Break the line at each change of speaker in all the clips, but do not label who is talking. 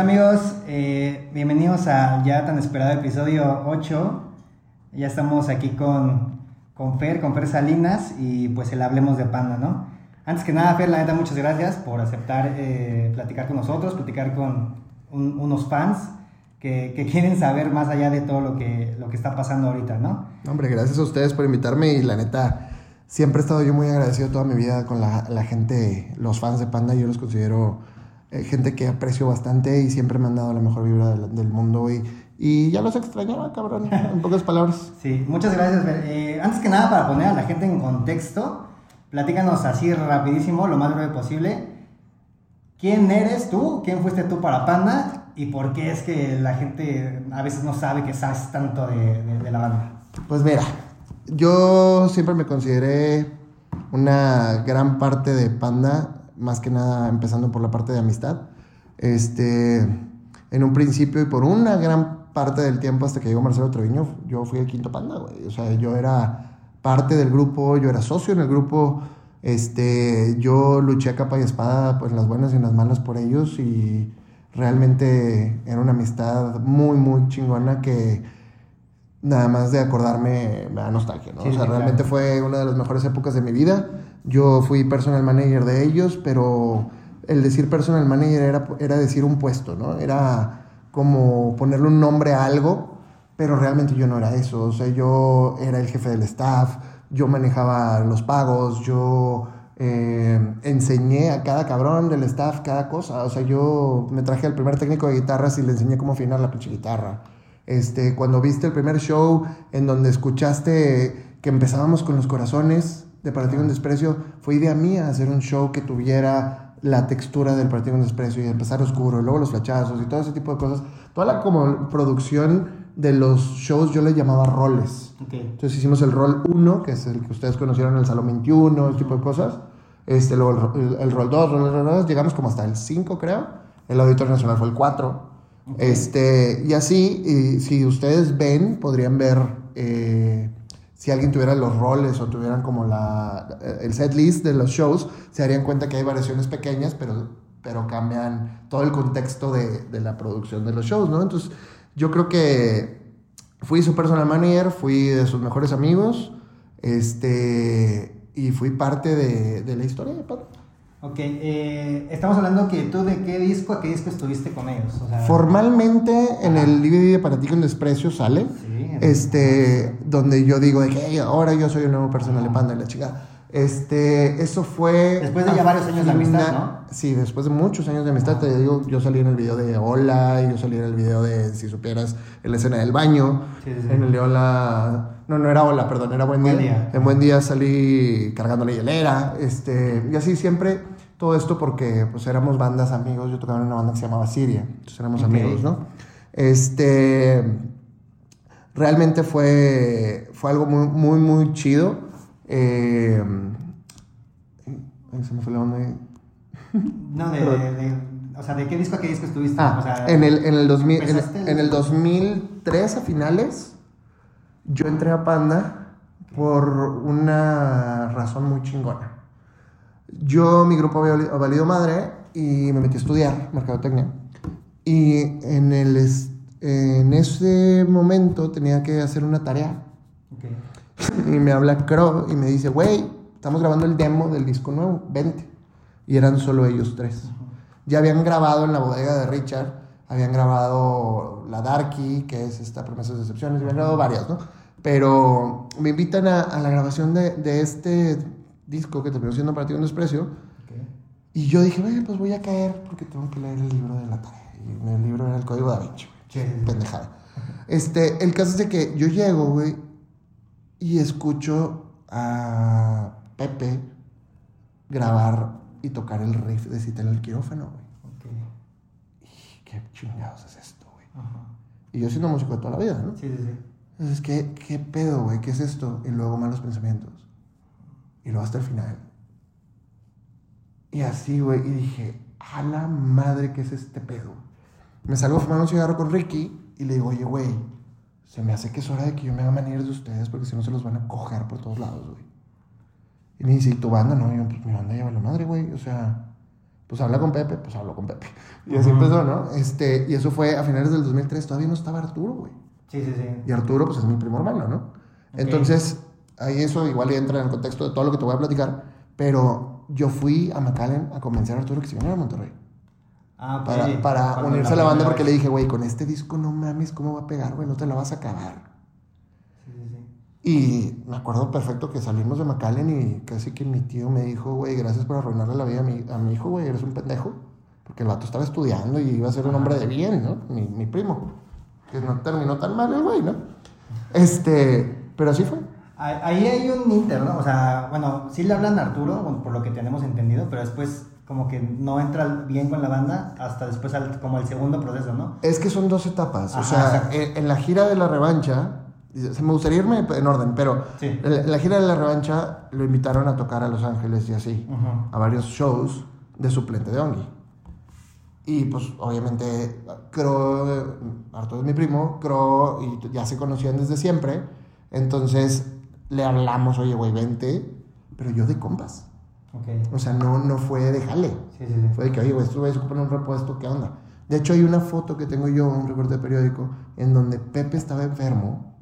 Hola amigos, eh, bienvenidos al ya tan esperado episodio 8. Ya estamos aquí con, con Fer, con Fer Salinas y pues el Hablemos de Panda, ¿no? Antes que nada, Fer, la neta, muchas gracias por aceptar eh, platicar con nosotros, platicar con un- unos fans que, quieren saber más allá de todo lo que, lo que está pasando ahorita, ¿no?
Hombre, gracias a ustedes por invitarme y la neta, siempre he estado yo muy agradecido toda mi vida con la gente, los fans de Panda, yo los considero eh, gente que aprecio bastante y siempre me han dado la mejor vibra del, del mundo y, y ya los extrañaba, cabrón, en pocas palabras.
Sí, muchas gracias. Eh, antes que nada, para poner a la gente en contexto, platícanos así rapidísimo, lo más breve posible. ¿Quién eres tú? ¿Quién fuiste tú para Panda? ¿Y por qué es que la gente a veces no sabe que sabes tanto de, de- de la banda?
Pues mira, yo siempre me consideré una gran parte de Panda, más que nada empezando por la parte de amistad. Este, en un principio y por una gran parte del tiempo hasta que llegó Marcelo Treviño, yo fui el quinto Panda, güey. O sea, yo era parte del grupo, yo era socio en el grupo. Este, yo luché a capa y espada, pues las buenas y las malas por ellos y realmente era una amistad muy, muy chingona que nada más de acordarme me da nostalgia, ¿no?
Sí,
o sea, realmente
claro.
fue una de las mejores épocas de mi vida. Yo fui personal manager de ellos, pero el decir personal manager era, era decir un puesto, ¿no? Era como ponerle un nombre a algo, pero realmente yo no era eso. O sea, yo era el jefe del staff, yo manejaba los pagos, yo eh, enseñé a cada cabrón del staff cada cosa. O sea, yo me traje al primer técnico de guitarras y le enseñé cómo afinar la pinche guitarra. Este, cuando viste el primer show en donde escuchaste que empezábamos con los corazones de Partido en Desprecio, fue idea mía hacer un show que tuviera la textura del Partido en Desprecio y empezar oscuro, y luego los flachazos y todo ese tipo de cosas. Toda la como producción de los shows yo le llamaba roles. Entonces hicimos el rol 1, que es el que ustedes conocieron en el Salón 21, ese tipo de cosas. Este, luego el, el- el rol 2, rol, rol 2, llegamos como hasta el 5, creo. El Auditorio Nacional fue el 4. Este, y así, y si ustedes ven, podrían ver eh, si alguien tuviera los roles o tuvieran como la, el set list de los shows, se darían cuenta que hay variaciones pequeñas, pero, pero cambian todo el contexto de, de la producción de los shows, ¿no? Entonces, yo creo que fui su personal manager, fui de sus mejores amigos, este, y fui parte de, de la historia de Panda.
Ok, eh, estamos hablando que tú de qué disco a qué disco estuviste con ellos. O sea,
Formalmente en el DVD de Para ti con desprecio sale,
Sí.
Este, donde yo digo de que "Hey, ahora yo soy un nuevo personal de Panda y la chica. Este, eso fue...
Después de ya varios años de amistad, ¿no?
Sí, después de muchos años de amistad, te digo, yo salí en el video de Hola, y yo salí en el video de, si supieras, en la escena del baño,
Sí, sí, sí.
en el de Hola, no, no era Hola, perdón, era Buen Día.
Buen Día.
En Buen Día salí cargando la hielera, este, y así siempre, todo esto porque pues éramos bandas amigos, yo tocaba en una banda que se llamaba Siria, entonces éramos amigos, ¿no? Este, realmente fue, fue algo muy, muy, muy chido. Eh, ay, se me fue la onda. ahí.
No, de, de- de- o sea, ¿de qué disco a qué disco estuviste?
Ah,
o sea,
en el, en el 2000, en,
¿empezaste el-
en el 2003 a finales, yo entré a Panda por una razón muy chingona. Yo, mi grupo había vali- valido madre y me metí a estudiar mercadotecnia. Y en, el, en ese momento tenía que hacer una tarea. Y me habla Crow y me dice, güey, estamos grabando el demo del disco nuevo, vente. Y eran solo ellos tres. Ya habían grabado en la bodega de Richard, habían grabado La Darky, que es esta Promesas de Excepciones, habían grabado varias, ¿no? Pero me invitan a, a la grabación de, de este disco que terminó siendo para ti un desprecio. Y yo dije, pues voy a caer porque tengo que leer el libro de la tarea. Y el libro era el Código da Vinci.
Sí.
Pendejada. Este, el caso es de que yo llego, güey, y escucho a Pepe grabar y tocar el riff de Cita en el quirófano, güey.
Ok.
Y qué chingados es esto, güey.
Ajá.
Y yo siendo músico de toda la vida, ¿no?
Sí, sí, sí.
Entonces, ¿qué, qué pedo, güey? ¿Qué es esto? Y luego malos pensamientos. Y luego hasta el final. Y así, güey. Y dije, a la madre, ¿qué es este pedo? Me salgo a fumar un cigarro con Ricky y le digo, oye, güey, se me hace que es hora de que yo me haga manir de ustedes porque si no se los van a coger por todos lados, güey. Y me dice, ¿y tu banda? No, y yo, pues mi banda lleva la madre, güey. O sea, Pues habla con Pepe, pues hablo con Pepe. Y así empezó, ¿no? Este, y eso fue a finales del 2003, todavía no estaba Arturo, güey.
Sí, sí, sí.
Y Arturo, pues es mi primo hermano, ¿no? Entonces, ahí eso igual entra en el contexto de todo lo que te voy a platicar, pero yo fui a McAllen a convencer a Arturo que se viniera a Monterrey.
Ah.
Para, para
Cuando
unirse a la banda porque le dije, güey, con este disco no mames, ¿cómo va a pegar, güey? No te la vas a acabar.
Sí, sí, sí.
Y me acuerdo perfecto que salimos de McAllen y casi que mi tío me dijo, güey, gracias por arruinarle la vida a mi, a mi hijo, güey, eres un pendejo. Porque el vato estaba estudiando y iba a ser un hombre de bien, ¿no? Mi, mi primo. Que no terminó tan mal el güey, ¿no? Este, pero así fue.
Ahí hay un inter, ¿no? O sea, bueno, sí le hablan a Arturo, por lo que tenemos entendido, pero después como que no entra bien con la banda hasta después al- como el segundo proceso, ¿no?
Es que son dos etapas. o sea, en, en la gira de la revancha, se me gustaría irme en orden, pero
Sí.
en, la, en la gira de la revancha lo invitaron a tocar a Los Ángeles y así,
Ujú.
a varios shows de suplente de Ongi. Y pues obviamente Cro, Arturo es mi primo, Cro y ya se conocían desde siempre, entonces le hablamos, oye, güey, vente, pero yo de compas.
Ok.
O sea, no, no fue de jale.
Sí, sí, sí.
Fue de que, oye, güey, estos güeyes ocupan un repuesto, ¿qué onda? De hecho, hay una foto que tengo yo, un recorte de periódico, en donde Pepe estaba enfermo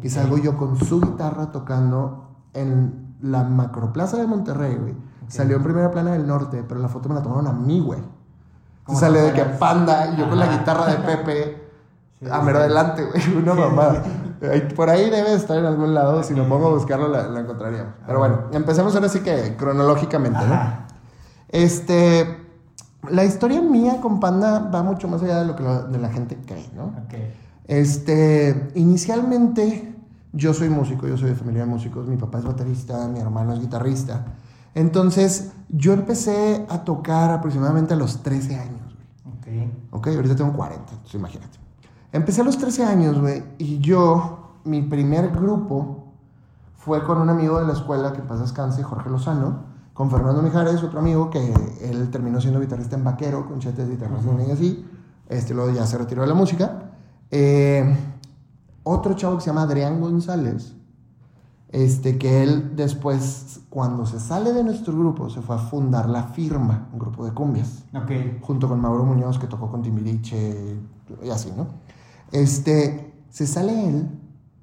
y salgo yo con su guitarra tocando en la macroplaza de Monterrey, güey. Salió en primera plana del norte, pero la foto me la tomaron a mí, güey. Sale de que panda y yo con la guitarra de Pepe
Sí,
a mero adelante, güey. Una mamada. Por ahí debe de estar en algún lado. Si me pongo a buscarlo, la, la encontraríamos. Pero bueno, empecemos ahora sí que cronológicamente, ¿no? Este, la historia mía con Panda va mucho más allá de lo que la, de la gente cree, ¿no?
Ok.
Este, inicialmente yo soy músico, yo soy de familia de músicos, mi papá es baterista, mi hermano es guitarrista. Entonces, yo empecé a tocar aproximadamente a los 13 años, güey.
Ok.
Ok, ahorita tengo 40, entonces imagínate. Empecé a los 13 años, güey, y yo, mi primer grupo fue con un amigo de la escuela que paz descanse, Jorge Lozano, con Fernando Mijares, otro amigo que él terminó siendo guitarrista en Vaquero, con Chetes Internacional y así. Este luego ya se retiró de la música. Eh, otro chavo que se llama Adrián González, este, que él después, cuando se sale de nuestro grupo, se fue a fundar La Firma, un grupo de cumbias
Ok.
junto con Mauro Muñoz, que tocó con Timbiriche y así, ¿no? Este, se sale él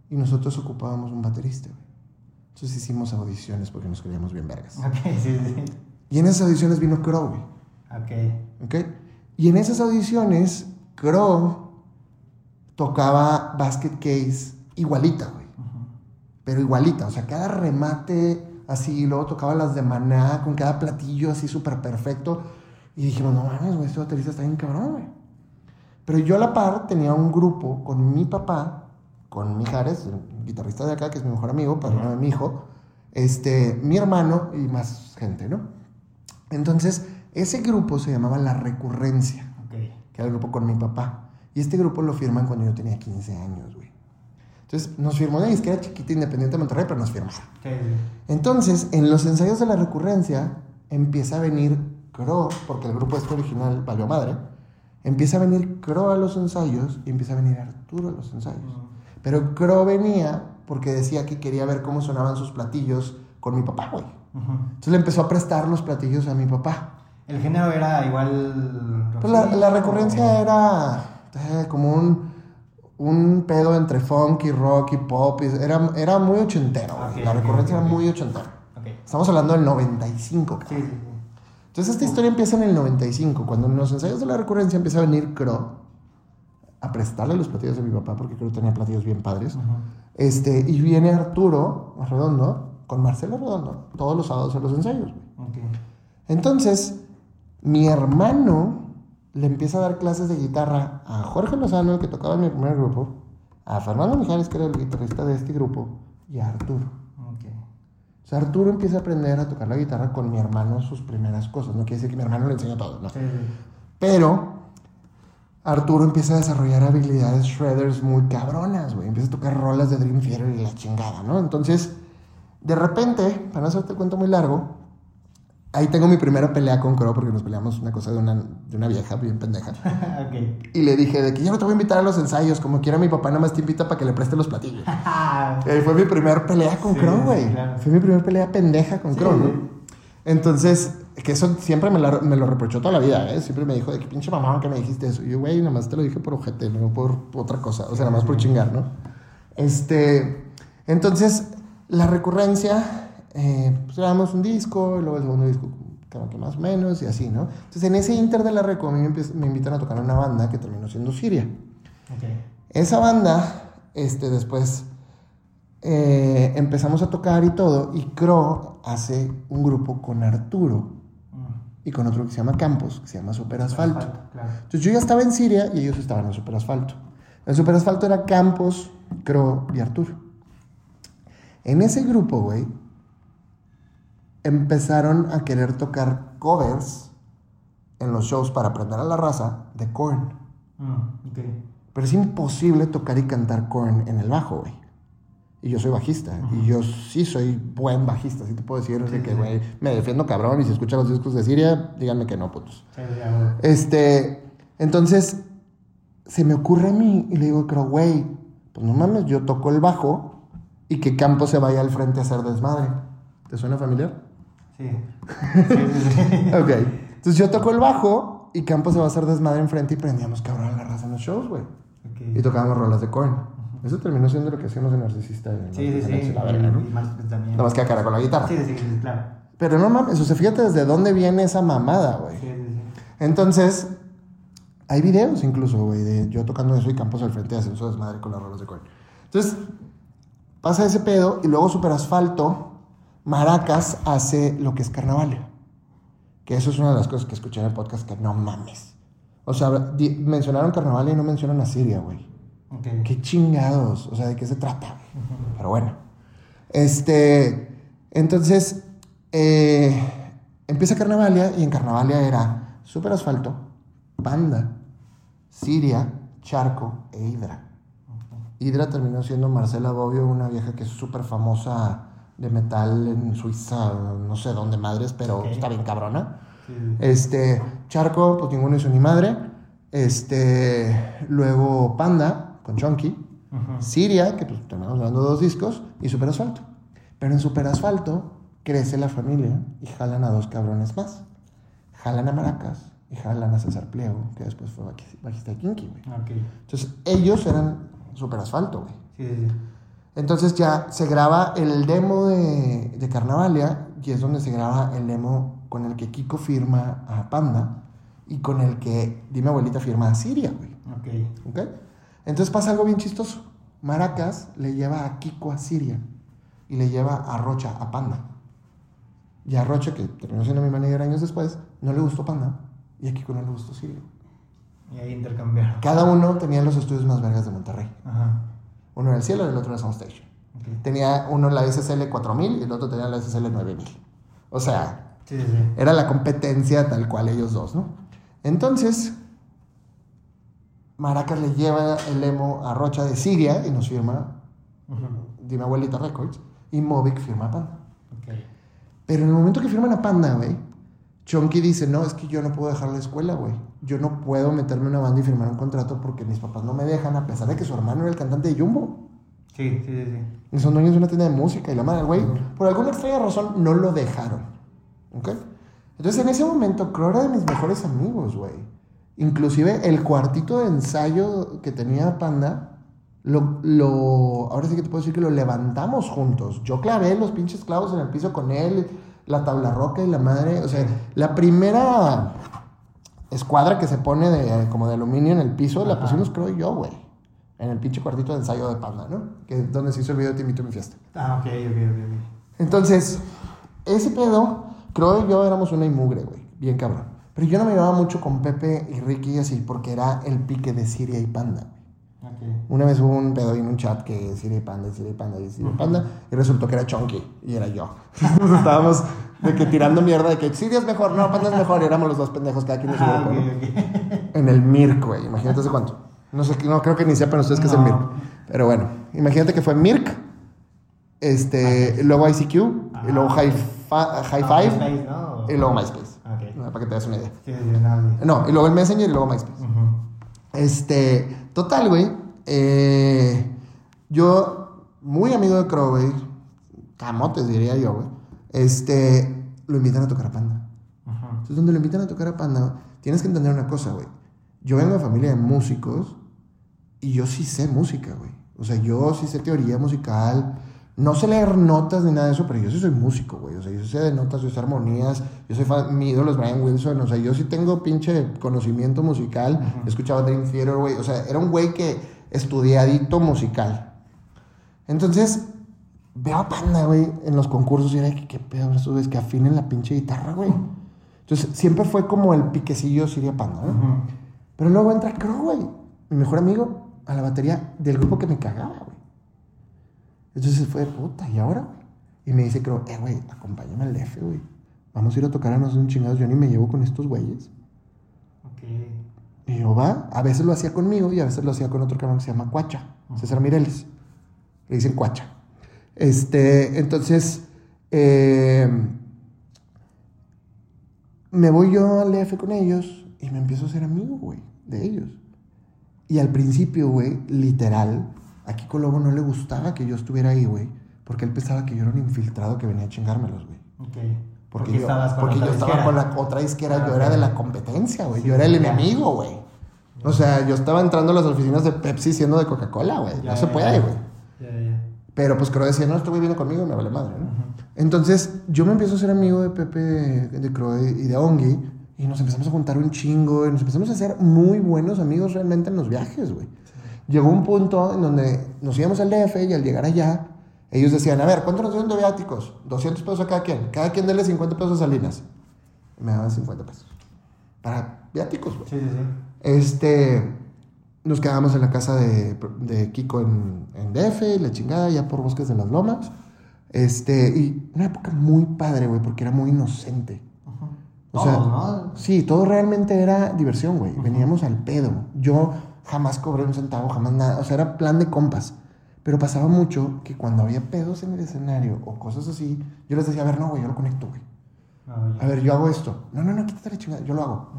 y nosotros ocupábamos un baterista, güey. Entonces hicimos audiciones porque nos queríamos bien vergas.
Ok, sí, sí.
Y en esas audiciones vino Crow, güey.
Ok.
¿Ok? Y en esas audiciones, Crow tocaba Basket Case igualita, güey.
Ujú.
Pero igualita, o sea, cada remate así, y luego tocaba las de maná con cada platillo así súper perfecto. Y dijimos, no mames, güey, este baterista está bien cabrón, güey. Pero yo a la par tenía un grupo con mi papá, con Mijares, el guitarrista de acá, que es mi mejor amigo, padrino de mi hijo, este, mi hermano y más gente, ¿no? Entonces, ese grupo se llamaba La Recurrencia que era el grupo con mi papá. Y este grupo lo firman cuando yo tenía 15 años, güey. Entonces nos firmó una disquera chiquita independiente de Monterrey, pero nos
sí.
Entonces, en los ensayos de la recurrencia, empieza a venir Cro, porque el grupo este original valió madre. Empieza a venir Cro a los ensayos y empieza a venir Arturo a los ensayos. Pero Cro venía porque decía que quería ver cómo sonaban sus platillos con mi papá, güey.
Ujú.
Entonces le empezó a prestar los platillos a mi papá.
El género era igual.
Pues la, recurrencia era eh, como un, un pedo entre funk y rock y pop. y era, era muy ochentero. la recurrencia era muy ochentero.
Ok.
Estamos hablando del 95.
Sí, sí, sí.
Entonces esta historia empieza en el 95, cuando en los ensayos de la recurrencia empieza a venir Cro a prestarle los platillos a mi papá, porque creo que tenía platillos bien padres. Este, y viene Arturo Redondo con Marcelo Redondo todos los sábados a los ensayos. güey.
Ok.
Entonces, mi hermano le empieza a dar clases de guitarra a Jorge Lozano, el que tocaba en mi primer grupo, a Fernando Mijares, que era el guitarrista de este grupo, y a Arturo. O sea, Arturo empieza a aprender a tocar la guitarra con mi hermano sus primeras cosas. No quiere decir que mi hermano le enseñó todo, no.
Sí, sí.
Pero Arturo empieza a desarrollar habilidades shredders muy cabronas, güey. Empieza a tocar rolas de Dream Theater y la chingada, ¿no? Entonces, de repente, para no hacerte el cuento muy largo, ahí tengo mi primera pelea con Crow porque nos peleamos una cosa de una, de una vieja bien pendeja.
ok.
Y le dije de que yo no te voy a invitar a los ensayos, como quiera mi papá nada más te invita para que le preste los platillos. Ahí fue mi primer pelea con
Sí,
Crow, güey.
claro.
Fue mi primera pelea pendeja con
Sí,
Crow, ¿no?
sí.
Entonces, que eso siempre me, la- me lo reprochó toda la vida, ¿eh? Siempre me dijo, de qué pinche mamá que me dijiste eso. Y yo, güey, nada más te lo dije por ojete, no por otra cosa. O sea, nada más por chingar, ¿no? Este, entonces, la recurrencia, eh, pues grabamos un disco, y luego el segundo disco, como que más o menos, y así, ¿no? Entonces, en ese inter de la reco, a mí me, me invitan a tocar una banda que terminó siendo Siria.
Ok.
Esa banda, este, después eh, empezamos a tocar y todo, y Cro hace un grupo con Arturo
Mm.
y con otro que se llama Campos, que se llama Super Asfalto.
Claro.
Entonces yo ya estaba en Siria y ellos estaban en Super Asfalto. El Super Asfalto era Campos, Cro y Arturo. En ese grupo, güey, empezaron a querer tocar covers en los shows para aprender a la raza de Korn.
Mm, ok.
Pero es imposible tocar y cantar Korn en el bajo, güey. Y yo soy bajista. Y yo sí soy buen bajista. Sí te puedo decir de que, güey, me defiendo cabrón. Y si escuchan los discos de Siria, díganme que no, putos.
Sí.
Este, entonces, se me ocurre a mí y le digo, pero güey, pues no mames, yo toco el bajo y que Campo se vaya al frente a hacer desmadre. ¿Te suena familiar?
Sí. Sí, sí, sí.
Ok. Entonces yo toco el bajo y Campo se va a hacer desmadre enfrente y prendíamos cabrón a la raza en los shows, güey. Y
Ok.
tocábamos rolas de Korn. Eso terminó siendo lo que hacíamos en Narcisista.
Sí, sí, sí.
La verga.
Y.
Nada más que cara con la guitarra.
Sí, sí, sí, claro.
Pero no mames, o sea, fíjate desde dónde viene esa mamada, güey.
Sí, sí, sí.
Entonces, hay videos incluso, güey, de yo tocando eso y Campos al frente haciendo su desmadre con las rolas de Korn. Entonces, pasa ese pedo y luego Super Asfalto, Maracas hace lo que es Carnavalia. Que eso es una de las cosas que escuché en el podcast que no mames. O sea, di- mencionaron Carnavalia y no mencionan a Siria, güey.
Ok.
Qué chingados, o sea, ¿de qué se trata? Pero bueno. Este, entonces, eh, empieza Carnavalia y en Carnavalia era Super Asfalto, Panda, Siria, Charco e Hydra. Hydra terminó siendo Marcela Bobbio, una vieja que es súper famosa de metal en Suiza, no sé dónde madres, pero está bien cabrona.
Sí.
Este, Charco, pues ninguno hizo ni madre. Este, luego Panda con Chonky.
Ujú.
Siria, que pues terminamos dando dos discos, y Super Asfalto. Pero en Super Asfalto crece la familia y jalan a dos cabrones más. Jalan a Maracas y jalan a César Pliego, que después fue bajis- bajista de Kinky, güey.
Ok.
Entonces, ellos eran Super Asfalto, güey.
Sí, sí, sí.
Entonces ya se graba el demo de, de Carnavalia y es donde se graba el demo con el que Kiko firma a Panda y con el que Dime Abuelita firma a Siria, güey.
Ok.
¿Ok? Entonces pasa algo bien chistoso. Maracas le lleva a Kiko a Siria y le lleva a Rocha a Panda. Y a Rocha, que terminó siendo mi manager años después, no le gustó Panda y a Kiko no le gustó Siria.
Y ahí intercambiaron.
Cada uno tenía los estudios más vergas de Monterrey.
Ajá.
Uno era el cielo y el otro era Soundstation.
Ok.
Tenía uno la SSL 4000 y el otro tenía la SSL 9000. O sea,
Sí, sí, sí.
era la competencia tal cual ellos dos, ¿no? Entonces, Maracas le lleva el emo a Rocha de Siria y nos firma
Ujú.
Dime Abuelita Records y Movic firma a Panda.
Ok.
Pero en el momento que firman a Panda, güey, Chonky dice, no, es que yo no puedo dejar la escuela, güey. Yo no puedo meterme en una banda y firmar un contrato porque mis papás no me dejan, a pesar de que su hermano era el cantante de Jumbo.
Sí, sí, sí.
Y son dueños de una tienda de música y la madre, güey, por alguna extraña razón no lo dejaron. ¿Ok? Entonces en ese momento, Crow era de mis mejores amigos, güey. Inclusive el cuartito de ensayo que tenía Panda, lo, lo, ahora sí que te puedo decir que lo levantamos juntos. Yo clavé los pinches clavos en el piso con él, la tabla roca y la madre. O sea, la primera escuadra que se pone de, como de aluminio en el piso, la pusimos y yo, güey. En el pinche cuartito de ensayo de Panda, ¿no? Que es donde se hizo el video de Te invito a mi fiesta.
Ah, ok, ok, ok.
Entonces, ese pedo, y yo éramos una inmugre, güey. Bien cabrón. Pero yo no me llevaba mucho con Pepe y Ricky así, porque era el pique de Siria y Panda. Una vez hubo un pedo en un chat que Siria y Panda, y Panda, y Panda, y resultó que era Chonky, y era yo. Entonces estábamos de que tirando mierda de que Siria es mejor, no, Panda es mejor, y éramos los dos pendejos, cada quien en su
Ah,
grupo. En el Mirk, güey. Imagínate hace cuánto. No sé, no creo que ni sepan ustedes qué es el. Mirk. Pero bueno, imagínate que fue Mirk, este, luego ICQ, y luego
Ah.
High, High
Ah,
Five, y luego MySpace. No, Para que te des una idea. No, y luego el Messenger y luego MySpace. Este, total, güey. Eh, yo, muy amigo de Crow, güey. Camotes, diría yo, güey. Este, lo invitan a tocar a Panda. Entonces, donde lo invitan a tocar a Panda, tienes que entender una cosa, güey. Yo vengo de familia de músicos y yo sí sé música, güey. O sea, yo sí sé teoría musical. No sé leer notas ni nada de eso, pero yo sí soy músico, güey. O sea, yo sé de notas, yo sé armonías. Yo soy fan, mi ídolo es Brian Wilson. O sea, yo sí tengo pinche conocimiento musical. He escuchado Dream Theater, güey. O sea, era un güey que estudiadito musical. Entonces, veo a Panda, güey, en los concursos y era que qué pedo, eso es que afinen la pinche guitarra, güey. Entonces, siempre fue como el piquecillo Siria Panda, ¿no? Pero luego entra Crow, güey, mi mejor amigo, a la batería del grupo que me cagaba, güey. Entonces fue, puta, ¿y ahora? Y me dice Crow, eh, güey, acompáñame al DF, güey. Vamos a ir a tocar a nosotros un chingados. Yo ni me llevo con estos güeyes.
Ok.
Y yo, va, a veces lo hacía conmigo y a veces lo hacía con otro cabrón que se llama Cuacha, César Mireles. Le dicen Cuacha. Este, entonces, eh, me voy yo al DF con ellos y me empiezo a ser amigo, güey, de ellos. Y al principio, güey, literal, a Kiko Lobo no le gustaba que yo estuviera ahí, güey, porque él pensaba que yo era un infiltrado que venía a chingármelos, güey.
Ok.
Porque,
Porque
yo,
estabas con
porque yo estaba
disquera.
con la otra disquera,
Ah,
yo era de la competencia, güey.
Sí,
yo era el enemigo, güey. O sea, yo estaba entrando a las oficinas de Pepsi siendo de Coca-Cola, güey.
Ya,
No se puede, güey. Pero pues Crow decía, no, este güey viene conmigo me vale madre, ¿no? Entonces, yo me empiezo a ser amigo de Pepe, de Crow y de Ongi. Y nos empezamos a juntar un chingo. Y nos empezamos a hacer muy buenos amigos realmente en los viajes, güey. Llegó un punto en donde nos íbamos al DF y al llegar allá, ellos decían, a ver, ¿cuánto nos dieron de viáticos? 200 pesos a cada quien. Cada quien dele 50 pesos a Salinas. Y me daban 50 pesos. Para viáticos, güey.
Sí, sí, sí.
Este, nos quedamos en la casa de, de Kiko en, en DF, la chingada, ya por Bosques de las Lomas. Este, y una época muy padre, güey, porque era muy inocente. O sea,
¿no?
Sí, todo realmente era diversión, güey. Veníamos al pedo. Yo jamás cobré un centavo, jamás nada. O sea, era plan de compas. Pero pasaba mucho que cuando había pedos en el escenario o cosas así, yo les decía, a ver, no, güey, yo lo conecto, güey.
Ya.
A ver, yo hago esto. No, no, no, quítate la chingada, yo lo hago.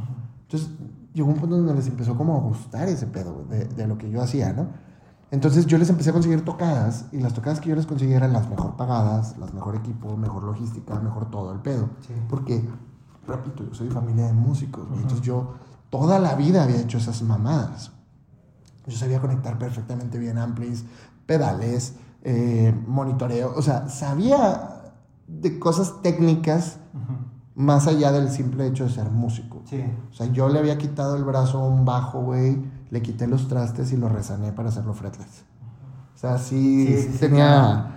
Entonces, llegó un punto donde les empezó como a gustar ese pedo, güey, de, de lo que yo hacía, ¿no? Entonces, yo les empecé a conseguir tocadas, y las tocadas que yo les conseguía eran las mejor pagadas, las mejor equipo, mejor logística, mejor todo el pedo.
Sí.
Porque, repito, yo soy familia de músicos, güey, entonces yo toda la vida había hecho esas mamadas. Yo sabía conectar perfectamente bien amplis, pedales, eh, monitoreo, o sea, sabía de cosas técnicas más allá del simple hecho de ser músico.
Sí.
O sea, yo le había quitado el brazo a un bajo, güey, le quité los trastes y lo resané para hacerlo fretless. O sea, sí,
Sí,
sí
sí, sí,
tenía...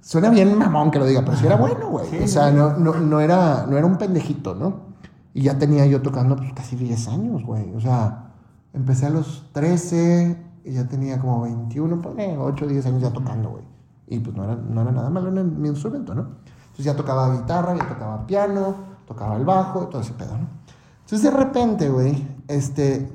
Suena bien mamón que lo diga, pero sí era bueno, güey.
Sí,
o sea, no, no, no, era, no era un pendejito, ¿no? Y ya tenía yo tocando pues, casi 10 años, güey. O sea, empecé a los 13 y ya tenía como 21, pone 8 o 10 años ya tocando, güey. Y pues no era, no era nada malo en mi instrumento, ¿no? Entonces ya tocaba guitarra, ya tocaba piano, tocaba el bajo y todo ese pedo, ¿no? Entonces de repente, güey, este,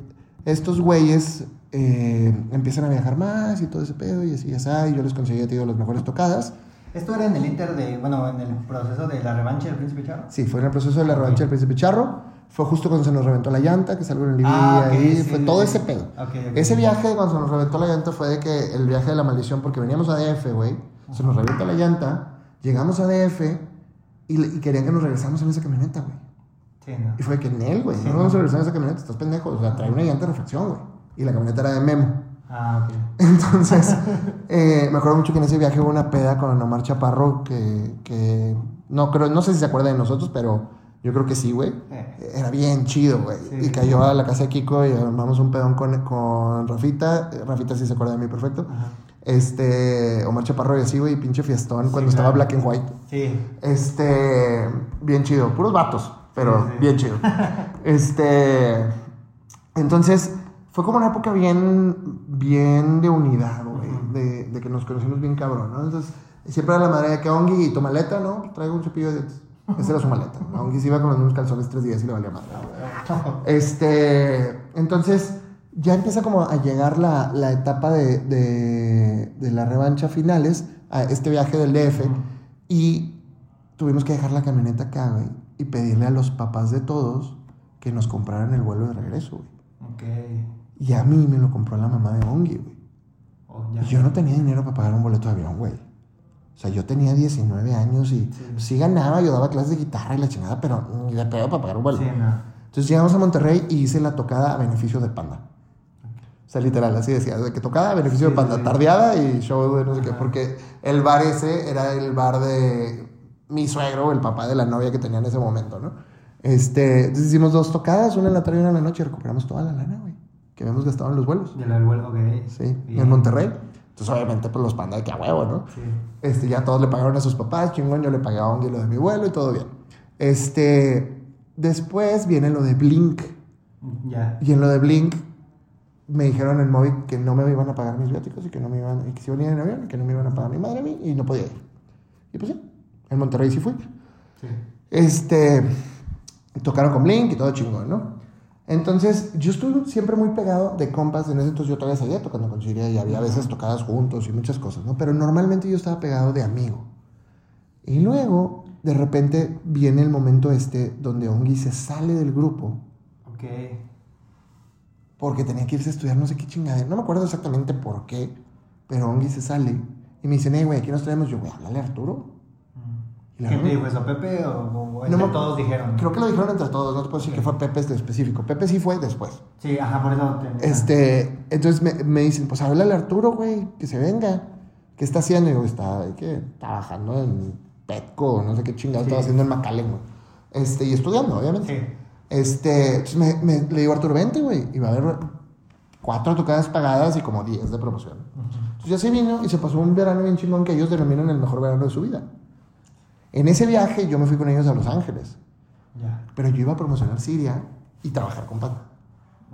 estos güeyes eh, empiezan a viajar más y todo ese pedo y así ya está, y yo les conseguía, te digo, las mejores tocadas.
Esto era en el inter de, bueno, en el proceso de la revancha del Príncipe Charro.
Sí, fue en el proceso de la revancha del Príncipe Charro. Fue justo cuando se nos reventó la llanta, que salgo en el DVD
Ah, ok,
ahí.
sí,
fue
sí,
todo
sí.
ese pedo.
Ok, ok.
Ese viaje, cuando se nos reventó la llanta, fue de que el viaje de la maldición, porque veníamos a DF, güey. Se nos revienta la llanta, llegamos a DF y, y querían que nos regresáramos en esa camioneta, güey.
Sí, no.
Y fue que en él, güey. No
no.
vamos a regresar en esa camioneta, estás pendejo. O sea, trae una llanta de reflexión, güey. Y la camioneta era de Memo.
Ah, ok.
Entonces, eh, me acuerdo mucho que en ese viaje hubo una peda con Omar Chaparro que, que no creo, no sé si se acuerda de nosotros, pero yo creo que sí, güey.
Eh.
Era bien chido, güey.
Sí,
y
sí,
cayó a la casa de Kiko y armamos un pedón con, con Rafita. Rafita sí se acuerda de mí perfecto.
Ajá.
Este, Omar Chaparro y así, güey, pinche fiestón
Sí,
cuando estaba. Black and White.
Sí.
Este, bien chido, puros vatos, pero bien chido. Este, entonces, fue como una época bien, bien de unidad, güey, de, de que nos conocimos bien cabrón, ¿no? Entonces, siempre era la madre de que Ongi y tu maleta, ¿no? Traigo un cepillo de dientes. Esa era su maleta. Ongi se iba con los mismos calzones tres días y le valía madre. Este, entonces, ya empieza como a llegar la, la etapa de, de, de la revancha finales, a este viaje del DF, y tuvimos que dejar la camioneta acá, güey, y pedirle a los papás de todos que nos compraran el vuelo de regreso, güey.
Ok.
Y a mí me lo compró la mamá de Ongi, güey.
Oh.
Y yo no tenía dinero para pagar un boleto de avión, güey. O sea, yo tenía 19 años y
Sí.
sí, ganaba, yo daba clases de guitarra y la chingada, pero ni de pedo para pagar un vuelo.
Sí, no.
Entonces llegamos a Monterrey y hice la tocada a beneficio de Panda. O sea, literal, así decía, de que tocada a beneficio de Panda, tardeada y show de no sé qué, porque el bar ese era el bar de mi suegro, el papá de la novia que tenía en ese momento, ¿no? Este, entonces hicimos dos tocadas, una en la tarde y una en la noche, y recuperamos toda la lana, güey, que habíamos gastado en los vuelos.
De del vuelo, ok.
Sí,
Bien.
en Monterrey. Entonces, obviamente, pues los Panda de que a huevo, ¿no?
Sí.
Este, ya todos le pagaron a sus papás, chingón, yo le pagué a Ongi lo de mi vuelo y todo bien. Este, después viene lo de Blink.
Ya.
Y en lo de Blink me dijeron en móvil que no me iban a pagar mis viáticos y que no me iban, y que si iban a ir en avión y que no me iban a pagar mi madre a mí y no podía ir. Y pues sí, en Monterrey sí fui.
Sí.
Este, tocaron con Blink y todo chingón, ¿no? Entonces, yo estuve siempre muy pegado de compas. En ese entonces yo todavía seguía tocando con Siria y había veces tocadas juntos y muchas cosas, ¿no? Pero normalmente yo estaba pegado de amigo. Y luego, de repente, viene el momento este donde Ongi se sale del grupo
Ok.
porque tenía que irse a estudiar no sé qué chingadera. No me acuerdo exactamente por qué, pero Ongi se sale y me dicen, hey, güey, aquí nos traemos. Yo, güey, háblale a Arturo.
¿Quién te dijo eso, Pepe o, o
No
entre todos dijeron?
Creo que lo dijeron entre todos, no te puedo decir que fue Pepe este específico. Pepe sí fue después.
Sí, ajá, por eso te...
Este, entonces me, me dicen, pues háblale a Arturo, güey, que se venga. ¿Qué está haciendo? Y yo, está ¿qué? trabajando en Petco, no sé qué chingada
Sí.
estaba haciendo en McAllen, güey. Este, y estudiando, obviamente.
Sí.
Este, entonces me, me- le digo a Arturo, vente, güey, y va a haber cuatro tocadas pagadas y como diez de promoción. Entonces ya se vino y se pasó un verano bien chingón que ellos denominan el mejor verano de su vida. En ese viaje yo me fui con ellos a Los Ángeles,
Ya.
pero yo iba a promocionar Siria y trabajar con Panda.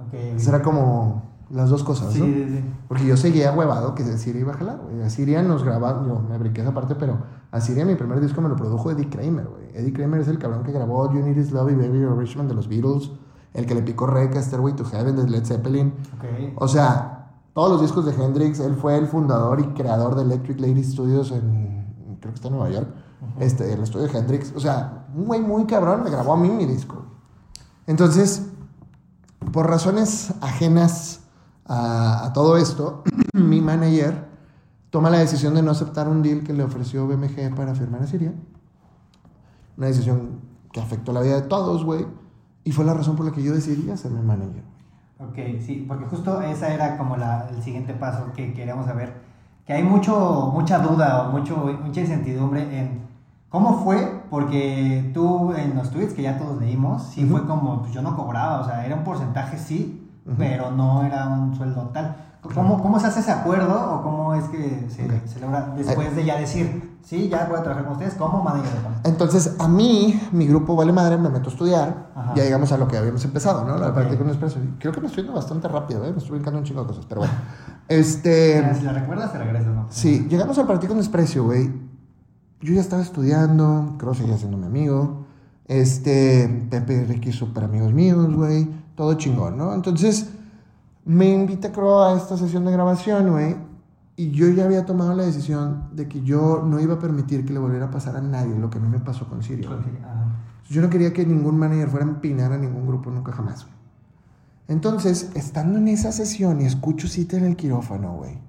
Ok.
Entonces era como las dos cosas,
Sí,
¿no?
sí, sí.
Porque yo seguía huevado que Siria iba a jalar, güey. A Siria nos grababa, yo me brinqué esa parte, pero a Siria mi primer disco me lo produjo Eddie Kramer, güey. Eddie Kramer es el cabrón que grabó You Need Is Love y Baby Richmond de los Beatles, el que le picó rec a Stairway to Heaven de Led Zeppelin.
Ok.
O sea, todos los discos de Hendrix, él fue el fundador y creador de Electric Lady Studios en, creo que está en Nueva York, este, el estudio de Hendrix. O sea, un güey muy cabrón me grabó a mí mi disco. Entonces, por razones ajenas a, a todo esto, mi manager toma la decisión de no aceptar un deal que le ofreció BMG para firmar a Siria. Una decisión que afectó la vida de todos, güey. Y fue la razón por la que yo decidí hacerme manager.
Ok, sí, porque justo esa era como la, el siguiente paso que queríamos saber. Que hay mucho, mucha duda o mucho, mucha incertidumbre en cómo fue, porque tú en los tweets que ya todos leímos, sí
Ujú.
fue como, pues yo no cobraba, o sea, era un porcentaje sí,
Ujú.
pero no era un sueldo tal. ¿Cómo, ¿Cómo se hace ese acuerdo o cómo es que se,
Ok.
se logra después de ya decir, sí, ya voy a trabajar con ustedes como manager de?
Entonces, a mí, mi grupo Vale Madre, me meto a estudiar.
Ajá.
Ya llegamos a lo que habíamos empezado, ¿no? La
Ok.
práctica con expreso. Creo que me estoy yendo bastante rápido, ¿eh? Me estoy brincando un chingo de cosas, pero bueno. Este.
Si la recuerdas, te regresas, ¿no?
Sí, llegamos al partido con desprecio, güey. Yo ya estaba estudiando, creo que seguía siendo mi amigo. Este, Pepe y Ricky, súper amigos míos, güey. Todo chingón, ¿no? Entonces, me invita, creo, a esta sesión de grabación, güey. Y yo ya había tomado la decisión de que yo no iba a permitir que le volviera a pasar a nadie lo que a mí me pasó con Sirio. Yo no quería que ningún manager fuera a empinar a ningún grupo nunca jamás. Entonces, estando en esa sesión y escucho cita en el quirófano, güey.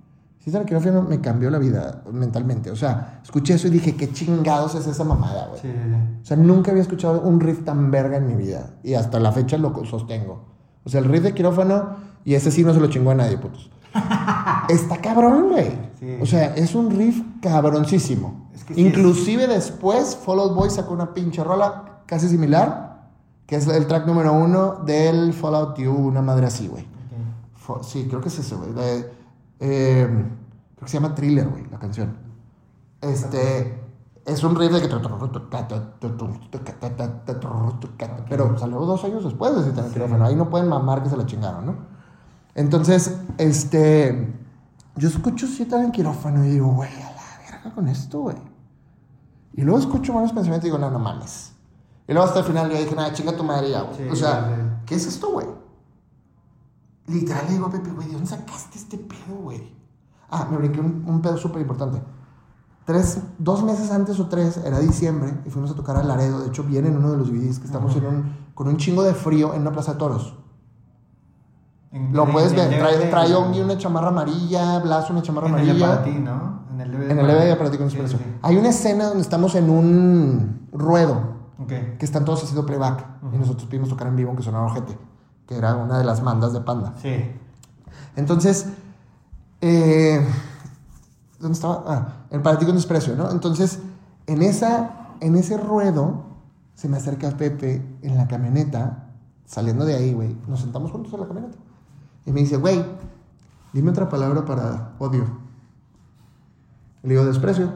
En el quirófano me cambió la vida mentalmente. O sea, escuché eso y dije, ¿qué chingados es esa mamada, güey?
Sí, sí, sí.
O sea, nunca había escuchado un riff tan verga en mi vida. Y hasta la fecha lo sostengo. O sea, el riff de quirófano, y ese sí no se lo chingó a nadie, putos. Está cabrón, güey. O sea, es un riff cabroncísimo.
Es que
Inclusive después, Fall Out Boy sacó una pinche rola casi similar, que es el track número uno del Fallout You, una madre así, güey. Sí, creo que es ese, güey. Eh, creo que se llama Thriller, güey, la canción. Este. Es un riff de que. Pero salió dos años después de Cita en el quirófano. Ahí no pueden mamar que se la chingaron, ¿no? Entonces, este. Yo escucho Cita en el quirófano y digo, güey, a la verga con esto, güey. Y luego escucho malos pensamientos y digo, no, no mames. Y luego hasta el final yo dije, nada, chinga tu madre ya, güey.
Sí,
o sea. ¿qué es esto, güey? Literal le digo a Pepe, güey, ¿de dónde sacaste este pedo, güey? Ah, me brinqué un, un pedo súper importante. Tres, dos meses antes o tres, era diciembre, y fuimos a tocar a Laredo. De hecho, viene en uno de los videos que estamos en un, con un chingo de frío en una plaza de toros.
En-
Lo
en-
puedes
en
ver,
el
trae,
DVD,
trae Ongi una chamarra amarilla, Blas una chamarra
el
amarilla.
ti, ¿no? En el leve
En el leve para ti con
Sí, sí.
Hay una escena donde estamos en un ruedo
Ok.
que están todos haciendo playback y nosotros pudimos tocar en vivo aunque sonaba ojete, que era una de las mandas de Panda.
Sí.
Entonces, eh, ¿dónde estaba? Ah, en Para ti con desprecio, ¿no? Entonces, en, esa, en ese ruedo se me acerca Pepe en la camioneta, saliendo de ahí, güey. Nos sentamos juntos en la camioneta. Y me dice, güey, dime otra palabra para odio. Le digo, desprecio.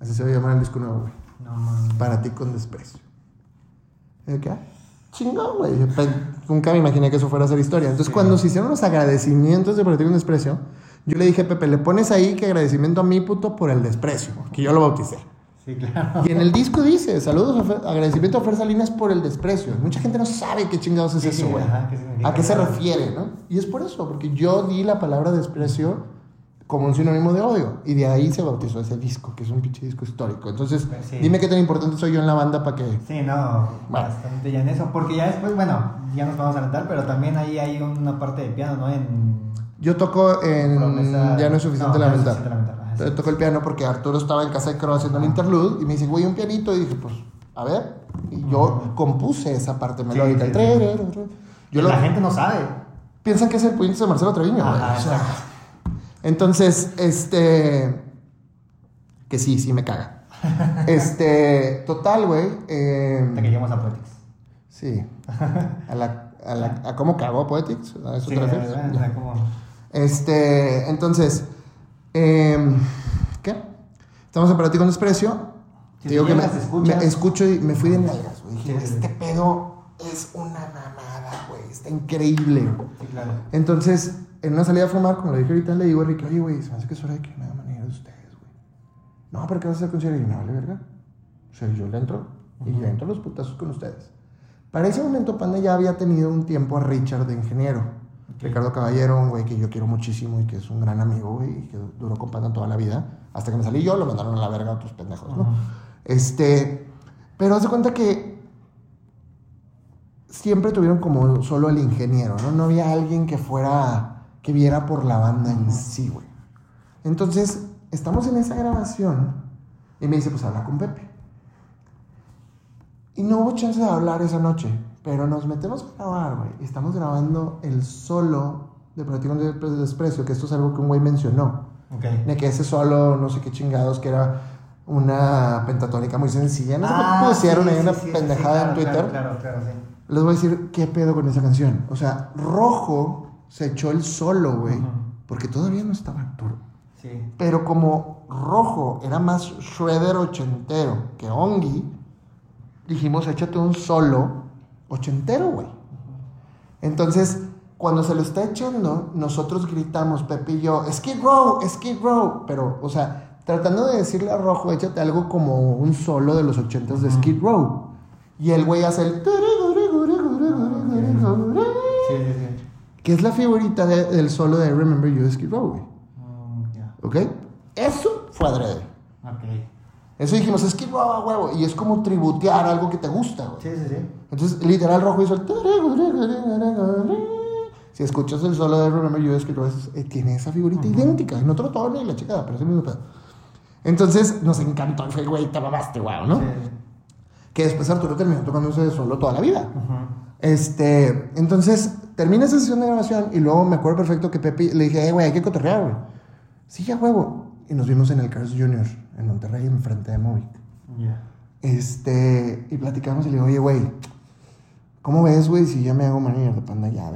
Así se va a llamar el disco nuevo, güey.
No mames.
Para ti con desprecio. Y yo, ¿qué? Chingón, güey. Pe- Nunca me imaginé que eso fuera a ser historia. Entonces,
Sí.
cuando se hicieron los agradecimientos de Para ti con desprecio, yo le dije, Pepe, le pones ahí que agradecimiento a mí, puto, por el desprecio, que yo lo bauticé.
Sí, claro.
Y en el disco dice, saludos, a Fer- agradecimiento a Fer Salinas por el desprecio. Mucha gente no sabe qué chingados es
Sí,
eso, güey. ¿A qué se refiere, no? Y es por eso, porque yo di la palabra desprecio como un sinónimo de odio. Y de ahí se bautizó ese disco, que es un pinche disco histórico. Entonces,
Pues sí.
dime qué tan importante soy yo en la banda para que...
Sí, no,
Bueno.
bastante ya en eso. Porque ya después, bueno, ya nos vamos a alentar, pero también ahí hay una parte de piano, ¿no? En.
Yo toco en...
Promesa-
Ya no es suficiente
no, no es
lamentar.
suficiente lamentar, ajá, sí.
Pero toco el piano porque Arturo estaba en casa de Crow haciendo el interlude y me dice, güey, un pianito. Y dije, pues, a ver. Y yo compuse esa parte melódica.
sí,
el
sí.
trererero. Yo lo-
la gente no sabe.
piensan que es el puñito de Marcelo Treviño.
Ajá,
O sea, entonces, este. Que sí, sí me caga. Este. Total, güey. eh,
Hasta que llegamos a Poetics.
sí. A, la, a, la- a cómo cagó Poetics. ¿A eso
Sí,
te refieres?
¿verdad?
Este. Entonces. eh, ¿Qué? Estamos en Para con desprecio.
Si
digo que me, me escucho y me fui de nalgas, güey. Dije,
Sí,
este pedo es una mamada, güey. Está increíble.
Sí, claro.
Entonces, en una salida a fumar, como le dije ahorita, le digo a Enrique, oye, güey, se me hace que es hora de que me hagan manera de ustedes, güey. No, pero ¿qué vas a hacer con? Y yo, no, vale, verga. O sea, yo le entro y yo entro a los putazos con ustedes. Para ese momento, Panda ya había tenido un tiempo a Richard de ingeniero. Ricardo Caballero, un güey que yo quiero muchísimo y que es un gran amigo, y que duró con Panda toda la vida. Hasta que me salí yo, lo mandaron a la verga a otros pendejos, ¿no? Este, pero haz de cuenta que siempre tuvieron como solo el ingeniero, ¿no? No había alguien que fuera, que viera por la banda en sí, güey. Entonces, estamos en esa grabación y me dice, pues habla con Pepe. Y no hubo chance de hablar esa noche, pero nos metemos a grabar, güey. Estamos grabando el solo de Para de Desprecio, que esto es algo que un güey mencionó.
Ok.
De que ese solo, no sé qué chingados, que era una pentatónica muy sencilla. No sé
Ah,
pusieron
sí,
ahí
sí,
una
sí,
pendejada
claro,
en Twitter.
Claro, claro, sí.
Les voy a decir qué pedo con esa canción. O sea, Rojo se echó el solo, güey. Porque todavía no estaba Arturo.
Sí.
Pero como Rojo era más Shredder ochentero que Ongi, dijimos, échate un solo ochentero, güey. Entonces, cuando se lo está echando, nosotros gritamos, Pepe y yo, Skid Row, Skid Row. Pero, o sea, tratando de decirle a Rojo, échate algo como un solo de los ochentas de Skid Row. Y el güey hace el...
Sí, sí, sí.
Que es la figurita de- del solo de Remember You Skid Row, güey.
Mm.
¿Ok? Eso fue adrede.
Ok.
Eso dijimos, es que a huevo. Y es como tributear algo que te gusta, güey.
Sí, sí, sí.
Entonces, literal, Rojo hizo el. Si escuchas el solo de Remember You, es que eh, tiene esa figurita idéntica. No otro tono ni la chingada, pero es el mismo pedo. Entonces, nos encantó. Fue, güey, te mamaste, güey, ¿no?
Sí.
Que después Arturo terminó tocando ese solo toda la vida. Este, entonces, termina esa sesión de grabación y luego me acuerdo perfecto que Pepe le dije, eh, güey, hay que cotorrear, güey. Sí, ya huevo. Y nos vimos en el Cars Junior, en Monterrey, enfrente de Movic.
Ya.
Este, y platicamos y le digo, oye, güey, ¿cómo ves, güey, si yo me hago manager de panda ya,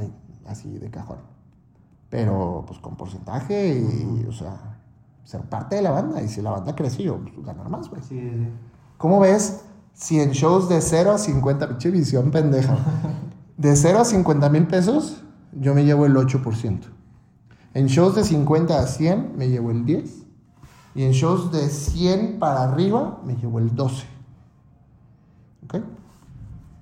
así de cajón? Pero, pues, con porcentaje y, o sea, ser parte de la banda. Y si la banda crece, yo, pues, ganar más, güey.
Sí, sí, sí.
¿Cómo ves si en shows de 0 a 50, pinche visión pendeja, de 0 a 50 mil pesos, yo me llevo el 8%? En shows de 50 a 100 me llevo el 10. Y en shows de 100 para arriba me llevo el 12. ¿Ok?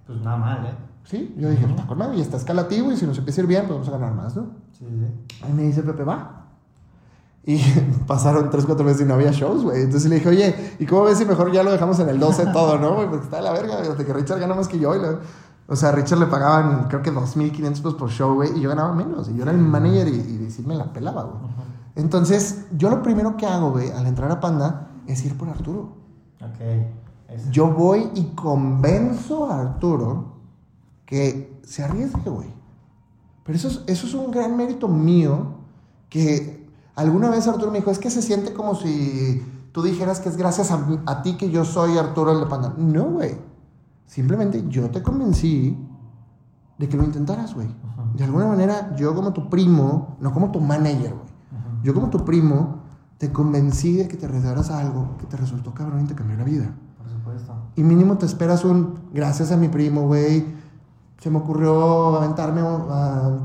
Pues nada mal, ¿eh?
Sí, yo dije, está con madre, y está escalativo y si nos empieza a ir bien, pues vamos a ganar más, ¿no?
Sí, sí.
Ahí me dice Pepe, va. Y pasaron 3, 4 meses y no había shows, güey. Entonces le dije, oye, ¿y cómo ves si mejor ya lo dejamos en el 12 todo, no, güey? Porque está de la verga, güey, de que Richard gana más que yo. y O sea, a Richard le pagaban, creo que 2.500 pesos por show, güey, y yo ganaba menos. Y yo era el manager y, y sí me la pelaba, güey. Entonces, yo lo primero que hago, güey, al entrar a Panda, es ir por Arturo.
Ok. Eso.
Yo voy y convenzo a Arturo que se arriesgue, güey. Pero eso es, eso es un gran mérito mío que alguna vez Arturo me dijo, es que se siente como si tú dijeras que es gracias a, a ti que yo soy Arturo el de Panda. No, güey. Simplemente yo te convencí de que lo intentaras, güey. De alguna manera, yo como tu primo, no como tu manager, güey. Yo como tu primo, te convencí de que te arriesgaras a algo que te resultó cabrón y te cambió la vida.
Por supuesto.
Y mínimo te esperas un, gracias a mi primo, güey, se me ocurrió aventarme a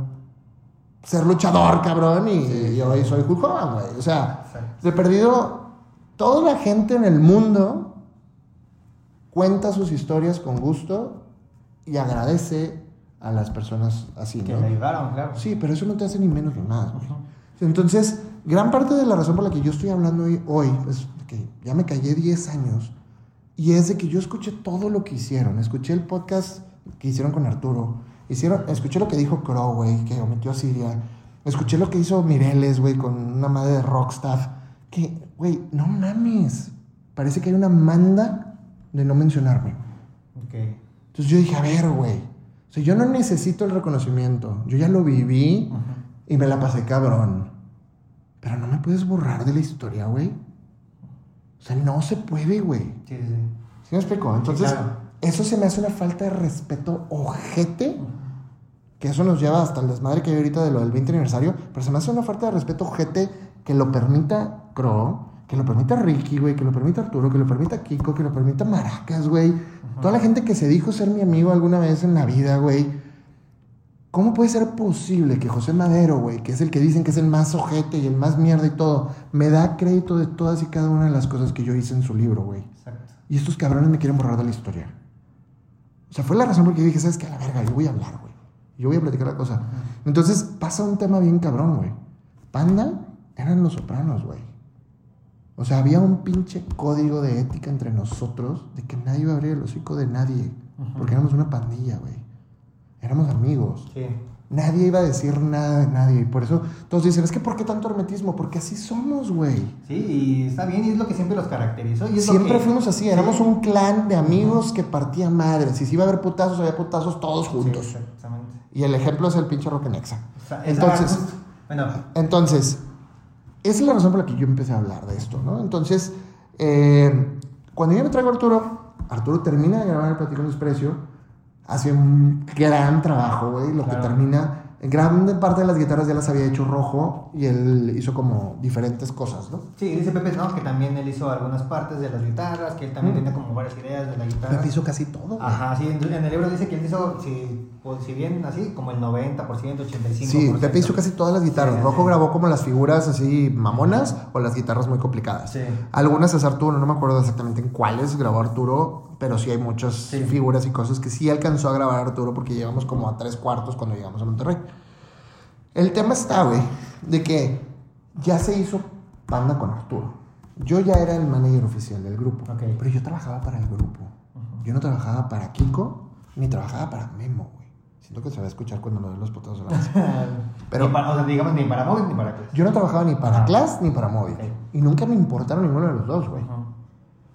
ser luchador, cabrón, y
Sí,
yo
sí.
hoy soy Hulk Hogan, güey. O sea, de perdido, toda la gente en el mundo cuenta sus historias con gusto y agradece a las personas así,
Que
¿no?
le ayudaron, claro.
Sí, pero eso no te hace ni menos ni más, güey. Entonces, gran parte de la razón por la que yo estoy hablando hoy, hoy es que ya me callé 10 años y es de que yo escuché todo lo que hicieron. Escuché el podcast que hicieron con Arturo. Hicieron, escuché lo que dijo Crow, güey, que omitió a Siria. Escuché lo que hizo Mireles, güey, con una madre de Rockstaff. Que, güey, no mames. Parece que hay una manda de no mencionarme.
Ok.
Entonces yo dije, a ver, güey. O sea, yo no necesito el reconocimiento. Yo ya lo viví y me la pasé cabrón. Pero no me puedes borrar de la historia, güey. O sea, no se puede, güey.
Sí, sí, sí.
¿Sí me explico? Entonces,
claro.
eso se me hace una falta de respeto ojete. Que eso nos lleva hasta el desmadre que hay ahorita de lo del 20 aniversario. Pero se me hace una falta de respeto ojete que lo permita Crow, que lo permita Ricky, güey, que lo permita Arturo, que lo permita Kiko, que lo permita Maracas, güey. Toda la gente que se dijo ser mi amigo alguna vez en la vida, güey. ¿Cómo puede ser posible que José Madero, güey, que es el que dicen que es el más ojete y el más mierda y todo, me da crédito de todas y cada una de las cosas que yo hice en su libro, güey?
Exacto.
Y estos cabrones me quieren borrar de la historia. O sea, fue la razón por la que dije, ¿sabes qué? A la verga, yo voy a hablar, güey. Yo voy a platicar la cosa. Entonces pasa un tema bien cabrón, güey. Panda eran los sopranos, güey. O sea, había un pinche código de ética entre nosotros de que nadie iba a abrir el hocico de nadie. Porque éramos una pandilla, güey. Éramos amigos.
Sí.
Nadie iba a decir nada de nadie. Y por eso todos dicen, es que ¿por qué tanto hermetismo? Porque así somos, güey.
Sí, y está bien, y es lo que siempre los caracterizó. Y es lo
Siempre
que-
fuimos así, éramos
Sí.
un clan de amigos que partía madres. Y si iba a haber putazos, había putazos todos juntos.
Sí, exactamente.
Y el ejemplo es el pinche Roquenexa.
O sea,
Entonces,
bueno,
entonces, esa es la razón por la que yo empecé a hablar de esto, ¿no? Entonces, eh, cuando yo me traigo a Arturo, Arturo termina de grabar el Platicando Desprecio, hace un gran trabajo, güey, lo
Claro.
que termina, gran parte de las guitarras ya las había hecho rojo y él hizo como diferentes cosas, ¿no?
sí, dice Pepe, ¿no? Que también él hizo algunas partes de las guitarras, que él también
Mm.
tenía como varias ideas de la guitarra.
Pepe hizo casi todo, güey.
Ajá, sí, en en el libro dice que él hizo, si, pues, si bien así, como el 90%, 85%.
Sí, Pepe hizo casi todas las guitarras.
Sí,
Rojo
sí.
grabó como las figuras así mamonas o las guitarras muy complicadas.
Sí.
Algunas es Arturo, no me acuerdo exactamente en cuáles grabó Arturo, pero sí hay muchas
Sí.
figuras y cosas que sí alcanzó a grabar Arturo porque llegamos como a tres cuartos cuando llegamos a Monterrey. El tema está, güey, de que ya se hizo banda con Arturo. Yo ya era el manager oficial del grupo,
Ok.
pero yo trabajaba para el grupo.
Ujú.
Yo no trabajaba para Kiko, ni trabajaba para Memo, güey. Siento que se va a escuchar cuando me doy los putados a la mesa. Pero-
para- o sea, digamos, ni para móvil ni para clase.
Yo no trabajaba ni para. Class ni para Móvil.
Ok.
Y nunca me importaron ninguno de los dos, güey.
Ujú.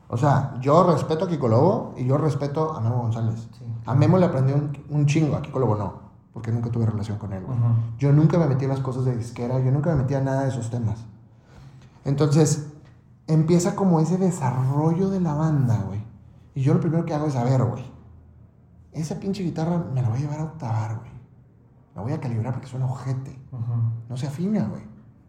O sea, yo respeto a Kiko Lobo y yo respeto a Memo González.
Sí.
A Memo le aprendí un, un chingo, a Kiko Lobo no, porque nunca tuve relación con él, güey.
Ujú.
Yo nunca me metí en las cosas de disquera, yo nunca me metí a nada de esos temas. Entonces, empieza como ese desarrollo de la banda, güey. Y yo lo primero que hago es, a ver, güey, esa pinche guitarra me la voy a llevar a octavar, güey. La voy a calibrar porque suena ojete.
Ujú.
No se afina, güey.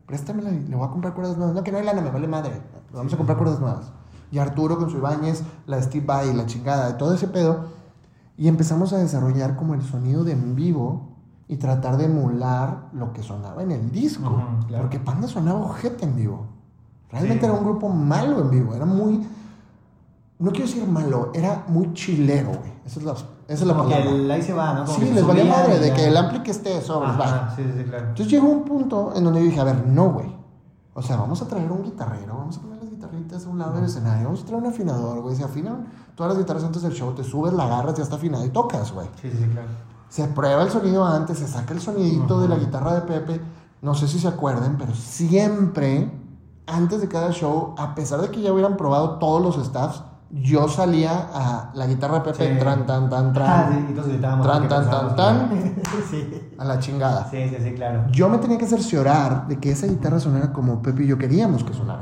Préstamela y le voy a comprar cuerdas nuevas. No, que no hay lana, me vale madre. Vamos a comprar cuerdas nuevas. Y Arturo con su Ibáñez, la Steve Vai, la chingada, de todo ese pedo. Y empezamos a desarrollar como el sonido de en vivo y tratar de emular lo que sonaba en el disco.
Claro.
Porque Panda sonaba ojete en vivo. Realmente
Sí.
era un grupo malo en vivo. Era muy. No quiero decir malo, era muy chilero, güey. Esa es la, esa es la palabra.
el- ahí se va, ¿no? Como
Sí, les valía madre
y
de que el ampli que esté sobres, va.
Ajá, sí, sí, sí, claro.
Entonces llegó un punto en donde yo dije, a ver, no, güey. O sea, vamos a traer un guitarrero, vamos a poner guitarritas a un lado del escenario, vamos a traer un afinador, güey. Se afinan todas las guitarras antes del show, te subes, la agarras, ya está afinada y tocas, güey.
Sí, sí, claro.
Se prueba el sonido antes, se saca el sonidito
Ujú.
de la guitarra de Pepe, no sé si se acuerden, pero siempre, antes de cada show, a pesar de que ya hubieran probado todos los staffs, yo salía a la guitarra de Pepe,
Sí.
tran, tan, tan, tran,
Ah, sí, gritábamos.
Tran, tan, tan,
que- sí.
a la chingada.
sí, sí, sí, claro.
Yo me tenía que cerciorar de que esa guitarra sonara como Pepe y yo queríamos que sonara.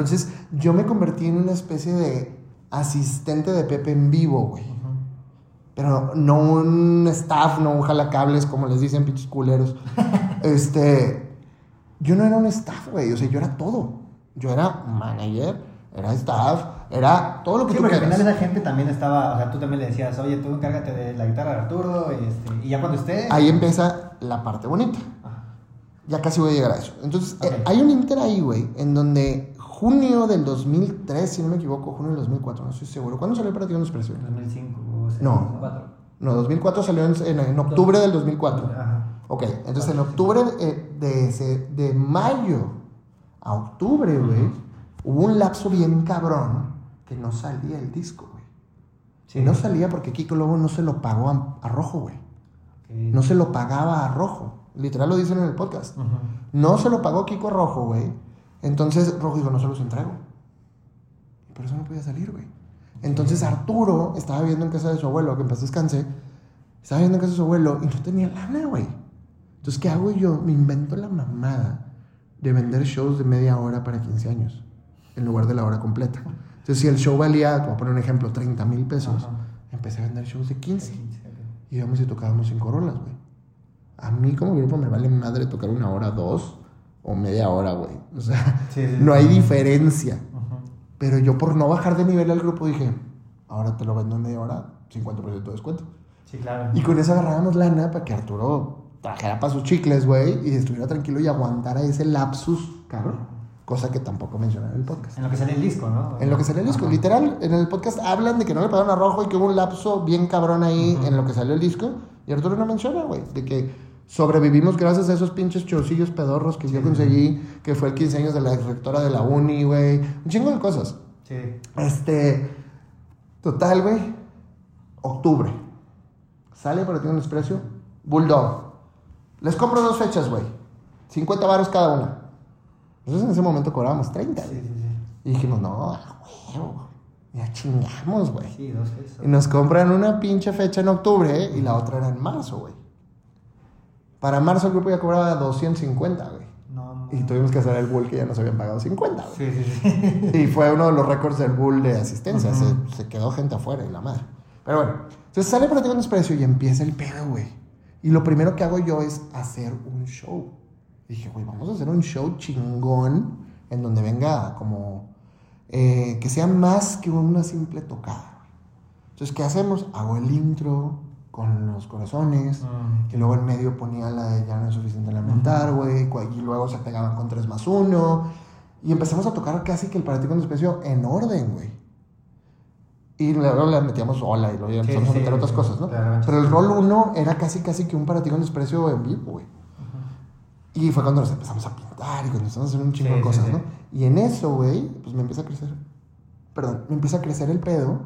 Entonces, yo me convertí en una especie de asistente de Pepe en vivo, güey. Pero no un staff, no un jalacables, como les dicen pinches culeros. este, yo no era un staff, güey. O sea, yo era todo. Yo era manager, era staff, era todo lo que
Sí,
tú
porque al
quieras.
final esa gente también estaba, o sea, tú también le decías, oye, tú encárgate de la guitarra de Arturo, este, y ya cuando esté...
Ahí empieza la parte bonita.
Ajá.
Ya casi voy a llegar a eso. Entonces,
Ok.
eh, hay un inter ahí, güey, en donde junio del 2003, si no me equivoco, junio del 2004, no estoy seguro. ¿Cuándo salió Para ti unos precios?
2005 o sea,
No.
2004.
No, 2004 salió en, en- en octubre del 2004.
Ajá.
Ok, entonces en octubre eh, de, ese- de mayo a octubre, güey, hubo un lapso bien cabrón que no salía el disco, güey.
Sí.
No salía porque Kiko Lobo no se lo pagó a, a Rojo, güey. No se lo pagaba a Rojo. Literal lo dicen en el podcast. No se lo pagó Kiko Rojo, güey. Entonces Rojo dijo, no se los entrego. Y por eso no podía salir, güey. Entonces Arturo estaba viviendo en casa de su abuelo, que en paz descanse. Estaba viviendo en casa de su abuelo y no tenía lana, güey. Entonces, ¿qué hago yo? Me invento la mamada de vender shows de media hora para 15 años, en lugar de la hora completa. Entonces, si el show valía, voy a poner un ejemplo, 30 mil pesos,
Ajá.
empecé a vender shows de 15.
Ok.
Y íbamos y tocábamos cinco rolas, güey. A mí como grupo me vale madre tocar una hora, dos o media hora, güey. O sea,
Sí, sí,
no hay diferencia. Pero yo por no bajar de nivel al grupo dije, ahora te lo vendo en media hora, 50% de descuento.
Sí, claro.
Y con eso agarrábamos lana para que Arturo trajera para sus chicles, güey, y estuviera tranquilo y aguantara ese lapsus, cabrón. Cosa que tampoco mencioné en el podcast.
En lo que sale el disco, ¿no?
En lo que salió el disco,
Ajá.
literal, en el podcast hablan de que no le pagaron a Rojo y que hubo un lapso bien cabrón ahí en lo que salió el disco. Y Arturo no menciona, güey, de que sobrevivimos gracias a esos pinches chorcillos pedorros que yo conseguí, que fue el 15 años de la rectora de la uni, güey. Un chingo de cosas.
Sí.
Este, total, güey, octubre. Sale para ti un desprecio, Bulldog. Les compro dos fechas, güey. 50 varos cada una. Nosotros en ese momento cobrábamos 30,
Sí,
güey.
sí, sí.
Y dijimos, no, huevo. Ya chingamos, güey.
Sí, dos pesos.
Y nos compran una pinche fecha en octubre y la otra era en marzo, güey. Para marzo el grupo ya cobraba 250, güey.
No.
Y tuvimos que hacer el bull que ya nos habían pagado 50, güey.
Sí, sí, sí.
Y fue uno de los récords del bull de asistencia.
Ujú.
se, se quedó gente afuera y la madre. Pero bueno, entonces sale para ti un desprecio y empieza el pedo, güey. Y lo primero que hago yo es hacer un show. Dije, güey, vamos a hacer un show chingón en donde venga como eh, que sea más que una simple tocada. Entonces, ¿qué hacemos? Hago el intro con los corazones.
Mm.
Y luego en medio ponía la de ya no es suficiente lamentar, güey. Y luego se pegaban con 3 más 1. Y empezamos a tocar casi que el para ti con desprecio en orden, güey. Y luego le metíamos hola y luego
Sí,
empezamos
sí,
a meter otras cosas, ¿no?
Claro.
Pero el rol 1 era casi casi que un para ti con desprecio en vivo, güey. Y fue cuando nos empezamos a pintar y cuando empezamos a hacer un chingo de cosas. ¿no? Y en eso, güey, pues me empieza a crecer. Perdón, me empieza a crecer el pedo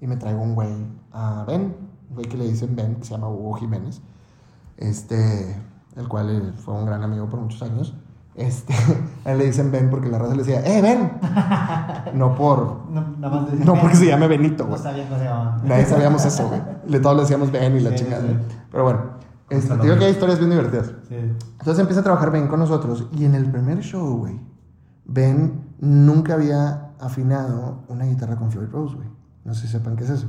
y me traigo un güey a Ben, un güey que le dicen Ben, que se llama Hugo Jiménez. Este, el cual eh, fue un gran amigo por muchos años. Este, a él le dicen Ben porque la raza le decía, ¡eh, Ben! No por.
No, nada más
No porque se llame Benito,
No
güey.
sabía cómo se llama.
Nadie sabíamos eso, güey. Le todos le decíamos Ben y la
Sí,
chingada.
sí.
Pero bueno, este, digo que hay historias bien divertidas.
Sí.
Entonces empieza a trabajar Ben con nosotros y en el primer show, güey, Ben nunca había afinado una guitarra con Floyd Rose, güey. No sé si sepan qué es eso.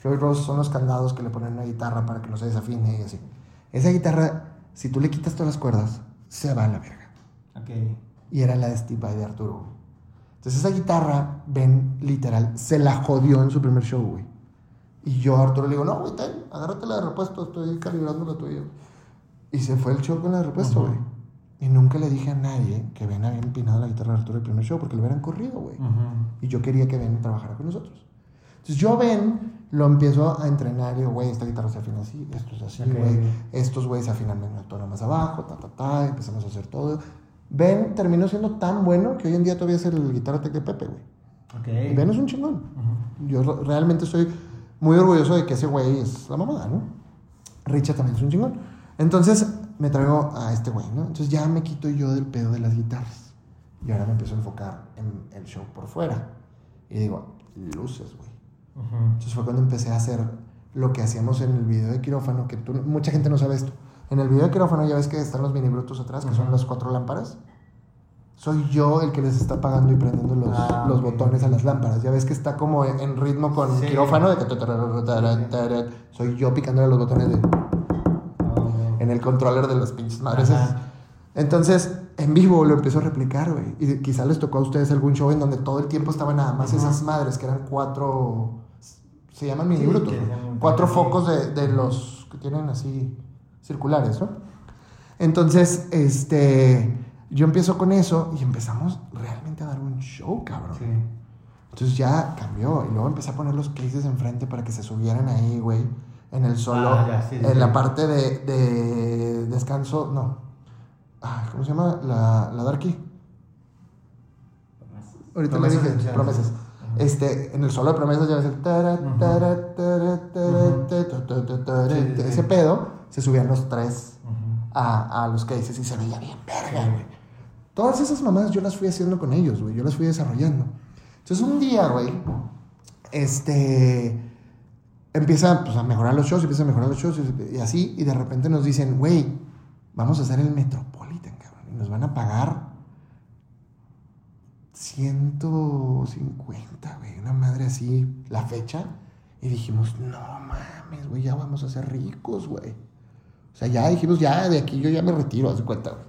Floyd Rose son los candados que le ponen a una guitarra para que no se desafine y así. Esa guitarra, si tú le quitas todas las cuerdas, se va a la verga.
Ok.
Y era la de Steve Vai de Arturo. Entonces esa guitarra, Ben, literal, se la jodió en su primer show, güey. Y yo a Arturo le digo, no, güey, ten, agárrate la de repuesto, estoy calibrando la tuya. Y se fue el show con la de repuesto, güey. Y nunca le dije a nadie que Ben había empinado la guitarra de Arturo el primer show porque lo hubieran corrido, güey.
Ujú.
Y yo quería que Ben trabajara con nosotros. Entonces yo a Ben lo empiezo a entrenar y digo, güey, esta guitarra se afina así, esto es así, güey. Estos güeyes se afinan en una tono más abajo, ta, ta, ta. Empezamos a hacer todo. Ben terminó siendo tan bueno que hoy en día todavía es el guitarra tech de Pepe, güey.
Ok.
Y Ben es un chingón. Yo re- realmente estoy muy orgulloso de que ese güey es la mamada, ¿no? Richard también es un chingón. Entonces, me traigo a este güey, ¿no? Entonces ya me quito yo del pedo de las guitarras. Y ahora me empiezo a enfocar en el show por fuera. Y digo, luces, güey. Entonces fue cuando empecé a hacer lo que hacíamos en el video de quirófano, que tú, mucha gente no sabe esto. En el video de quirófano ya ves que están los mini brutos atrás, que son las cuatro lámparas. Soy yo el que les está apagando y prendiendo los,
Ah,
los
ok.
botones a las lámparas. Ya ves que está como en, ritmo con
Sí.
quirófano, de que... Soy yo picándole los botones de en el controller de los pinches madres. Entonces, en vivo lo empiezo a replicar, güey. Y quizá les tocó a ustedes algún show en donde todo el tiempo estaban nada más
Ajá.
esas madres, que eran cuatro. Se llaman mini brutos,
sean-
Cuatro focos de, de los que tienen así circulares, ¿no? Entonces, este. Yo empiezo con eso y empezamos realmente a dar un show, cabrón.
Sí.
Entonces ya cambió. Y luego empecé a poner los cases enfrente para que se subieran ahí, güey. En el solo.
Ah, ya, sí,
en
sí.
la parte de, de descanso. No. Ay, ¿Cómo se llama? La, la Darky. Ahorita le
Promesas
dije,
esenciales.
promesas. Este, en el solo de promesas ya ves el. Ese pedo, se subían los tres a, a los cases y se veía bien verga, güey. Todas esas mamás yo las fui haciendo con ellos, güey. Yo las fui desarrollando. Entonces un día, güey, este, empieza pues, a mejorar los shows, empieza a mejorar los shows y, y así, y de repente nos dicen, güey, vamos a hacer el Metropolitan, cabrón. Y nos van a pagar 150, güey, una madre así, la fecha. Y dijimos, no mames, güey, ya vamos a ser ricos, güey. O sea, ya dijimos, ya de aquí yo ya me retiro, haz cuenta, güey.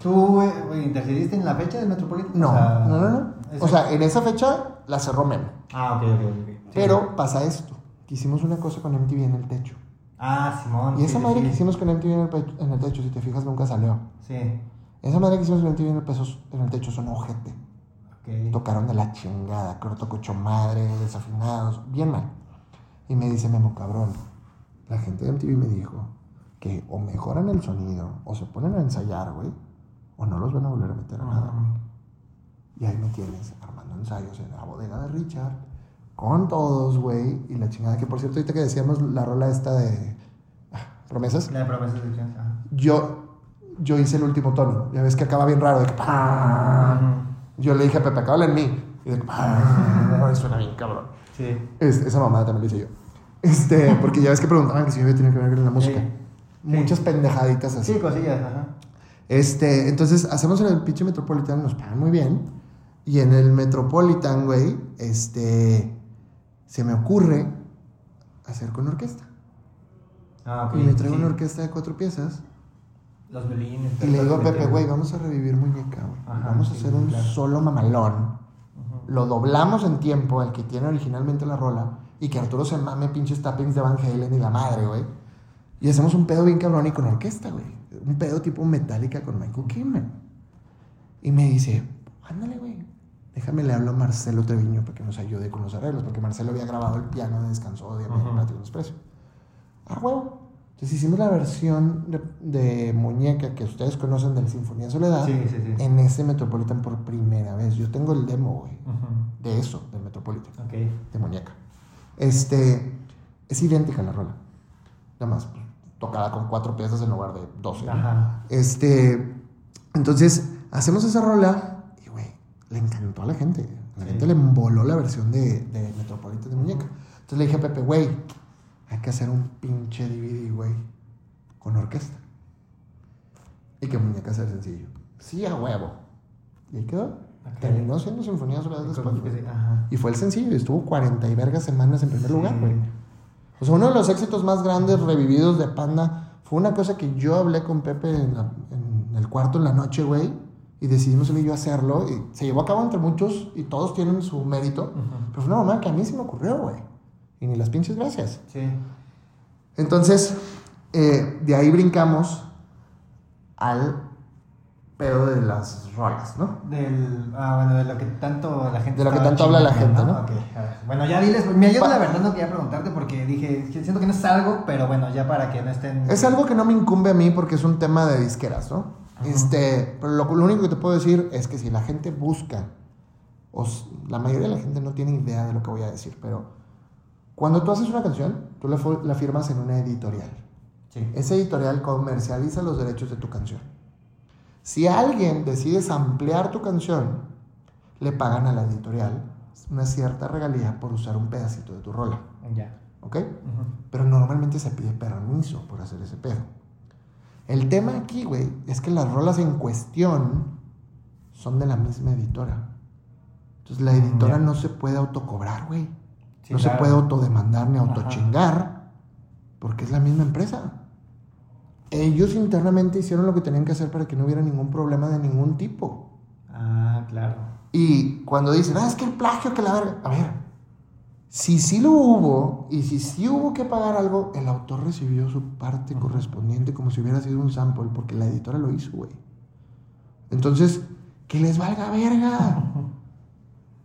¿Tú güey, intercediste en la fecha del Metropolitan?
No,
O sea,
no, no, no. O sea, en esa fecha la cerró Memo.
Ah, ok, ok, ok. Sí.
Pero pasa esto, que hicimos una cosa con MTV en el techo.
Ah, Simón.
Y esa
sí,
madre
sí.
que hicimos con MTV en el, pe- en el techo, si te fijas, nunca salió.
Sí.
Esa madre que hicimos con MTV en el, peso- en el techo son ojete. Tocaron de la chingada, corto cocho madre, desafinados, bien mal. Y me dice Memo, cabrón, la gente de MTV me dijo que o mejoran el sonido, o se ponen a ensayar, güey, o no los van a volver a meter a nada, güey. Y ahí me tienes armando ensayos en la bodega de Richard, con todos, güey, y la chingada, que por cierto, ahorita que decíamos la rola esta de ah, promesas,
La de promesas de ajá.
yo, yo hice el último tono, ya ves que acaba bien raro, de que pa. Yo le dije a Pepe, cábala en mí. Y de "Ah", suena bien, cabrón.
Sí.
Es- esa mamada también la hice yo. Este, porque ya ves que preguntaban que si yo tenido que ver con la música.
Sí.
Muchas pendejaditas así.
Sí, cosillas, ajá.
Este, entonces hacemos en el pinche Metropolitan, nos pagan muy bien. Y en el Metropolitan, güey, este, se me ocurre hacer con orquesta.
Ah, ok.
Y me traigo
sí.
una orquesta de cuatro piezas.
Los violines.
Y le digo a Pepe, güey, vamos a revivir muñeca, güey. Vamos a hacer un
claro.
solo mamalón. Lo doblamos en tiempo, el que tiene originalmente la rola. Y que Arturo se mame pinches tappings de Van Halen y la madre, güey. Y hacemos un pedo bien cabrón y con orquesta, güey. Un pedo tipo Metallica con Michael Kimmel. Y me dice, ándale, güey. Déjame le hablo a Marcelo Treviño para que nos ayude con los arreglos. Porque Marcelo había grabado el piano de Descanso de
Ujú.
Platinum Expresso. Ah, huevo. Entonces hicimos la versión de, de muñeca que ustedes conocen del Sinfonía Soledad
Sí, sí, sí.
en ese Metropolitan por primera vez. Yo tengo el demo, güey, de eso, del Metropolitan,
Ok.
de muñeca. Este, es idéntica la rola. Nada más, pues, tocada con cuatro piezas en lugar de doce.
Ajá.
Este, entonces, hacemos esa rola y, güey, le encantó a la gente. A la gente le emboló la versión de, de Metropolitan de muñeca. Entonces le dije a Pepe, güey, hay que hacer un pinche DVD, güey, con orquesta. Y que muñeca sea sencillo. Sí, a huevo. Y ahí quedó. Terminó siendo Sinfonía Soledad.
Ajá.
Y fue el sencillo, y estuvo 40 y vergas semanas en primer lugar, güey. O sea, uno de los éxitos más grandes revividos de Panda fue una cosa que yo hablé con Pepe en, la- en el cuarto en la noche, güey, y decidimos él y yo hacerlo, y se llevó a cabo entre muchos, y todos tienen su mérito, pero fue una mamá que a mí se me ocurrió, güey. Y ni las pinches gracias.
Sí.
Entonces, eh, de ahí brincamos al pedo de las rolas, ¿no?
Del, ah, bueno, de lo que tanto la gente
De lo que tanto habla la gente, ¿no?
Ok, a ver. Bueno, ya diles, me ayuda
Pa-
la verdad, no quería preguntarte porque dije, siento que no es algo, pero bueno, ya para que no estén...
Es algo que no me incumbe a mí porque es un tema de disqueras, ¿no? Este, pero lo, lo único que te puedo decir es que si la gente busca, o s- la mayoría de la gente no tiene idea de lo que voy a decir, pero cuando tú haces una canción, tú la, firmas en una editorial.
Sí.
Ese editorial comercializa los derechos de tu canción. Si alguien decide ampliar tu canción, le pagan a la editorial una cierta regalía por usar un pedacito de tu rola.
Ya.
¿Ok? Pero normalmente se pide permiso por hacer ese pedo. El tema aquí, güey, es que las rolas en cuestión son de la misma editora. Entonces la editora no se puede autocobrar, güey.
Sí,
no
claro.
se puede autodemandar ni
Ajá.
autochingar porque es la misma empresa. Ellos internamente hicieron lo que tenían que hacer para que no hubiera ningún problema de ningún tipo.
Ah, claro.
Y cuando dicen, ah, es que el plagio, que la verga. A ver, si sí lo hubo y si sí hubo que pagar algo, el autor recibió su parte correspondiente como si hubiera sido un sample, porque la editora lo hizo, güey. Entonces, que les valga verga.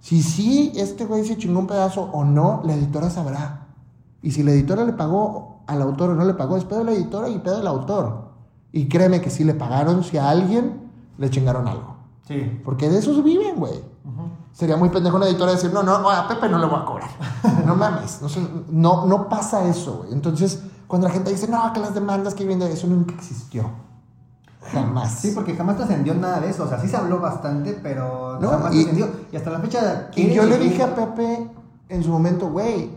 Si sí este güey se chingó un pedazo o no, la editora sabrá. Y si la editora le pagó al autor o no le pagó, es pedo de la editora y pedo del autor. Y créeme que si le pagaron, si a alguien le chingaron algo.
Sí.
Porque de esos viven, güey. Sería muy pendejo una editora decir, no, no, a Pepe no le voy a cobrar. No mames. No, no, no pasa eso, güey. Entonces, cuando la gente dice, no, que las demandas que vienen de eso nunca existió. Jamás.
Sí, porque jamás trascendió nada de eso. O sea, sí se habló bastante, pero
No,
jamás
y-
trascendió. Y hasta la fecha.
Y yo le dije a Pepe en su momento, güey,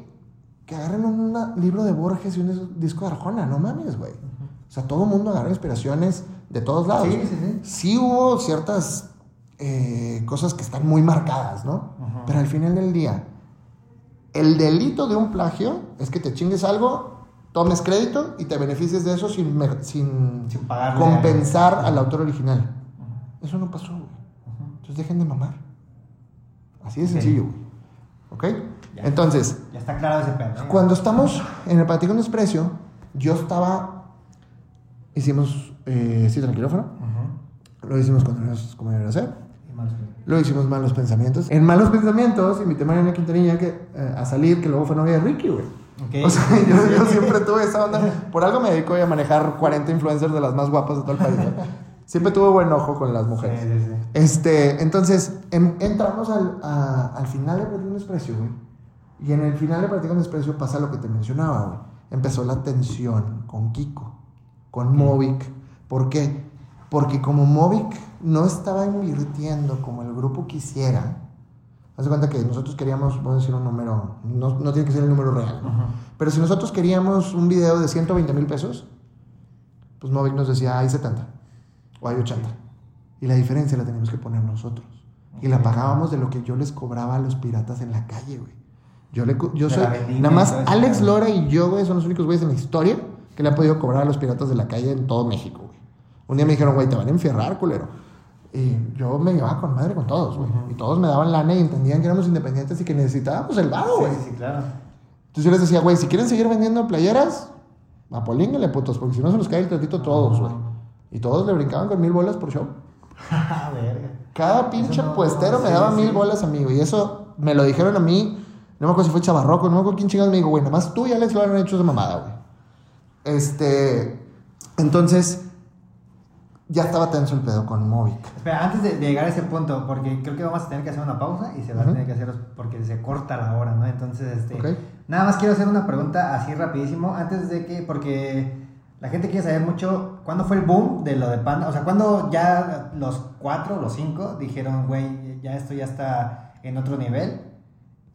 que agarren un libro de Borges y un disco de Arjona, no mames, güey. O sea, todo el mundo agarra inspiraciones de todos lados.
Sí, sí, sí.
Sí hubo ciertas eh, cosas que están muy marcadas, ¿no?
Ajá.
Pero al final del día, el delito de un plagio es que te chingues algo, tomes crédito y te beneficies de eso sin, sin, compensar al autor original. Eso no pasó, güey. Entonces dejen de mamar. Así de sencillo, güey. ¿Ok?
Ya.
Entonces,
Ya está claro ese pedo. ¿no?
cuando estamos en el con Desprecio, yo estaba. Hicimos eh, cita en el quirófano.
Ujú.
Lo hicimos cuando nos como debería ser. Lo hicimos Malos Pensamientos. En Malos Pensamientos invité a Mariana Quintanilla que, eh, a salir, que luego fue novia de Ricky, güey.
Ok.
O sea, yo, yo siempre tuve esa onda. Por algo me dedico a manejar 40 influencers de las más guapas de todo el país. ¿no? Siempre tuve buen ojo con las
Sí,
mujeres.
sí, sí.
Este, entonces, em- entramos al, a- al final de Platico con Desprecio, güey. Y en el final de Platico con Desprecio pasa lo que te mencionaba, güey. Empezó la tensión con Kiko, con Movic. ¿Por qué? Porque como Movic no estaba invirtiendo como el grupo quisiera, haz de cuenta que nosotros queríamos, voy a decir un número, no, no tiene que ser el número real, pero si nosotros queríamos un video de 120 mil pesos, pues Movic nos decía, hay 70 o hay 80. Y la diferencia la teníamos que poner nosotros. Y la pagábamos de lo que yo les cobraba a los piratas en la calle, güey. Yo, le, yo soy, nada más Alex. Lora y yo, güey, son los únicos güeyes en la historia que le han podido cobrar a los piratas de la calle en todo México, güey. Un día me dijeron, güey, te van a enfierrar, culero. Y yo me llevaba con madre con todos, güey. Y todos me daban lana y entendían que éramos independientes y que necesitábamos el varo, güey.
Sí, sí, claro.
Entonces yo les decía, güey, si quieren seguir vendiendo playeras, apolínguenle, putos, porque si no se nos cae el tratito a todos, güey. Y todos le brincaban con mil bolas por show.
Verga.
Cada pinche
no-
puestero me
sí,
daba
sí.
mil bolas a mí, güey. Y eso me lo dijeron a mí. No me acuerdo si fue Chavarroco, no me acuerdo quién chingados me dijo, güey, nada más tú y Alex lo han hecho de mamada, güey. Este. Entonces, ya estaba tenso el pedo con Movic.
Espera, antes de, de llegar a ese punto, porque creo que vamos a tener que hacer una pausa y se va a tener que hacer porque se corta la hora, ¿no? Entonces, este, nada más quiero hacer una pregunta así rapidísimo, antes de que, porque la gente quiere saber mucho, ¿cuándo fue el boom de lo de Panda? O sea, ¿cuándo ya los cuatro, los cinco, dijeron, güey, ya esto ya está en otro nivel?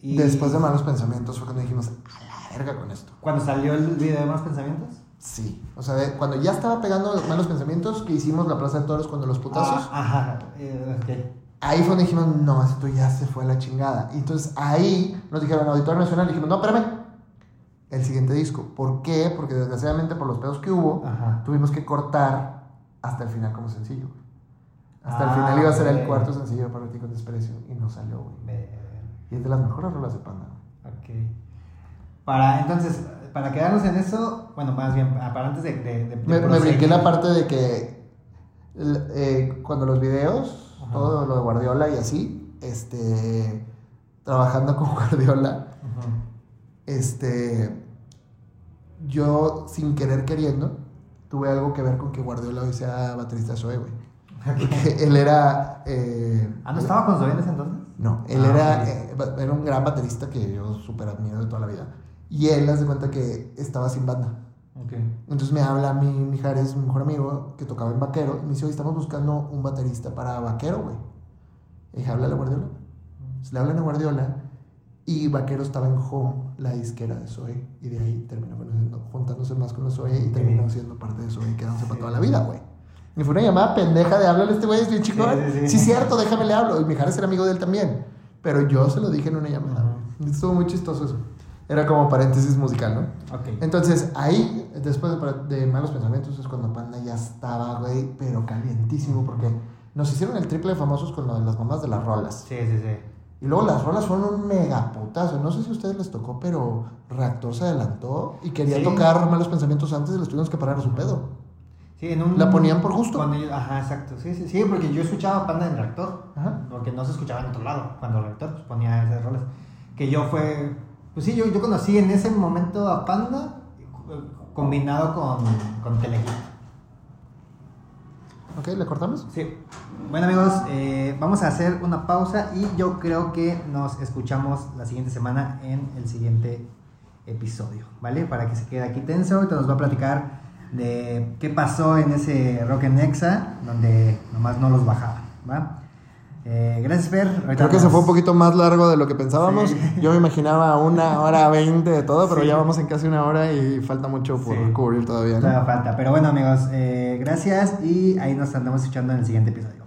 Y
Después de malos pensamientos fue cuando dijimos, a la verga con esto.
Cuando salió el video de Malos Pensamientos.
Sí. O sea, de- cuando ya estaba pegando los malos pensamientos que hicimos la Plaza de Toros cuando los putazos.
Ah, ajá, eh, ok.
Ahí fue donde dijimos, no, esto ya se fue a la chingada. Y entonces ahí nos dijeron, Auditorio Nacional, dijimos, no, espérame. El siguiente disco. ¿Por qué? Porque desgraciadamente por los pedos que hubo,
Ajá.
tuvimos que cortar hasta el final como sencillo. güey. Hasta el
Ah,
final iba a ser el cuarto sencillo para ti con desprecio y no salió, güey. Y es de las mejores rolas de Panda. güey.
Ok. Para, entonces, para quedarnos en eso, bueno, más bien, ah, para antes de... de, de- de
Me, brinqué la parte de que eh, cuando los videos,
Ajá.
todo lo de Guardiola y así, este, trabajando con Guardiola, este, yo sin querer queriendo, tuve algo que ver con que Guardiola hoy sea baterista Zoe, güey. Porque él era... eh,
Ah, ¿no estaba con Zoe en ese entonces?
No, él
Ah,
era, eh, era un gran baterista que yo súper admiro de toda la vida. Y él, haz de cuenta que estaba sin banda.
Ok.
Entonces me habla mi Mijares, mi mejor amigo, que tocaba en Vaquero, y me dice, oye, estamos buscando un baterista para Vaquero, güey. Y dije, háblale a Guardiola. Se le hablan a Guardiola, y Vaquero estaba en Home, la disquera de Zoe, y de ahí terminó conociendo- juntándose más con los Zoe y terminó siendo parte de Zoe y quedándose para toda la vida, güey. Y fue una llamada pendeja de háblale a este güey, es bien chingón.
Sí, sí,
Sí,
sí.
cierto, déjame le hablo. Y Mijares era amigo de él también. Pero yo se lo dije en una llamada. Estuvo muy chistoso eso. Era como paréntesis musical, ¿no?
Ok.
Entonces, ahí, después de, de Malos Pensamientos, es cuando Panda ya estaba, güey, pero calientísimo, porque nos hicieron el triple de famosos con lo de las mamás de las rolas.
Sí, sí, sí.
Y luego las rolas fueron un megaputazo. No sé si a ustedes les tocó, pero Reactor se adelantó y quería
Sí.
tocar Malos Pensamientos antes y les tuvimos que parar a su pedo.
Sí, en un...
¿La ponían por gusto?
Cuando yo- ajá, exacto. Sí, sí, sí, porque yo escuchaba Panda en reactor.
Ajá.
Porque no se escuchaba en otro lado. Cuando reactor pues, ponía esas rolas. Que yo fue... Pues sí, yo, yo conocí en ese momento a Panda combinado con, con Telehit.
¿Ok? ¿Le cortamos?
Sí. Bueno amigos, eh, vamos a hacer una pausa y yo creo que nos escuchamos la siguiente semana en el siguiente episodio, ¿vale? Para que se quede aquí tenso, ahorita nos va a platicar de qué pasó en ese Rock en Nexa, donde nomás no los bajaba, ¿va? Eh, gracias, Fer. Ahorita
Creo que se fue un poquito más largo de lo que pensábamos.
Sí.
Yo me imaginaba una hora veinte de todo, pero
Sí.
ya vamos en casi una hora y falta mucho por
Sí.
cubrir todavía, ¿no?
Todavía falta, pero bueno amigos, eh, gracias y ahí nos andamos escuchando en el siguiente episodio.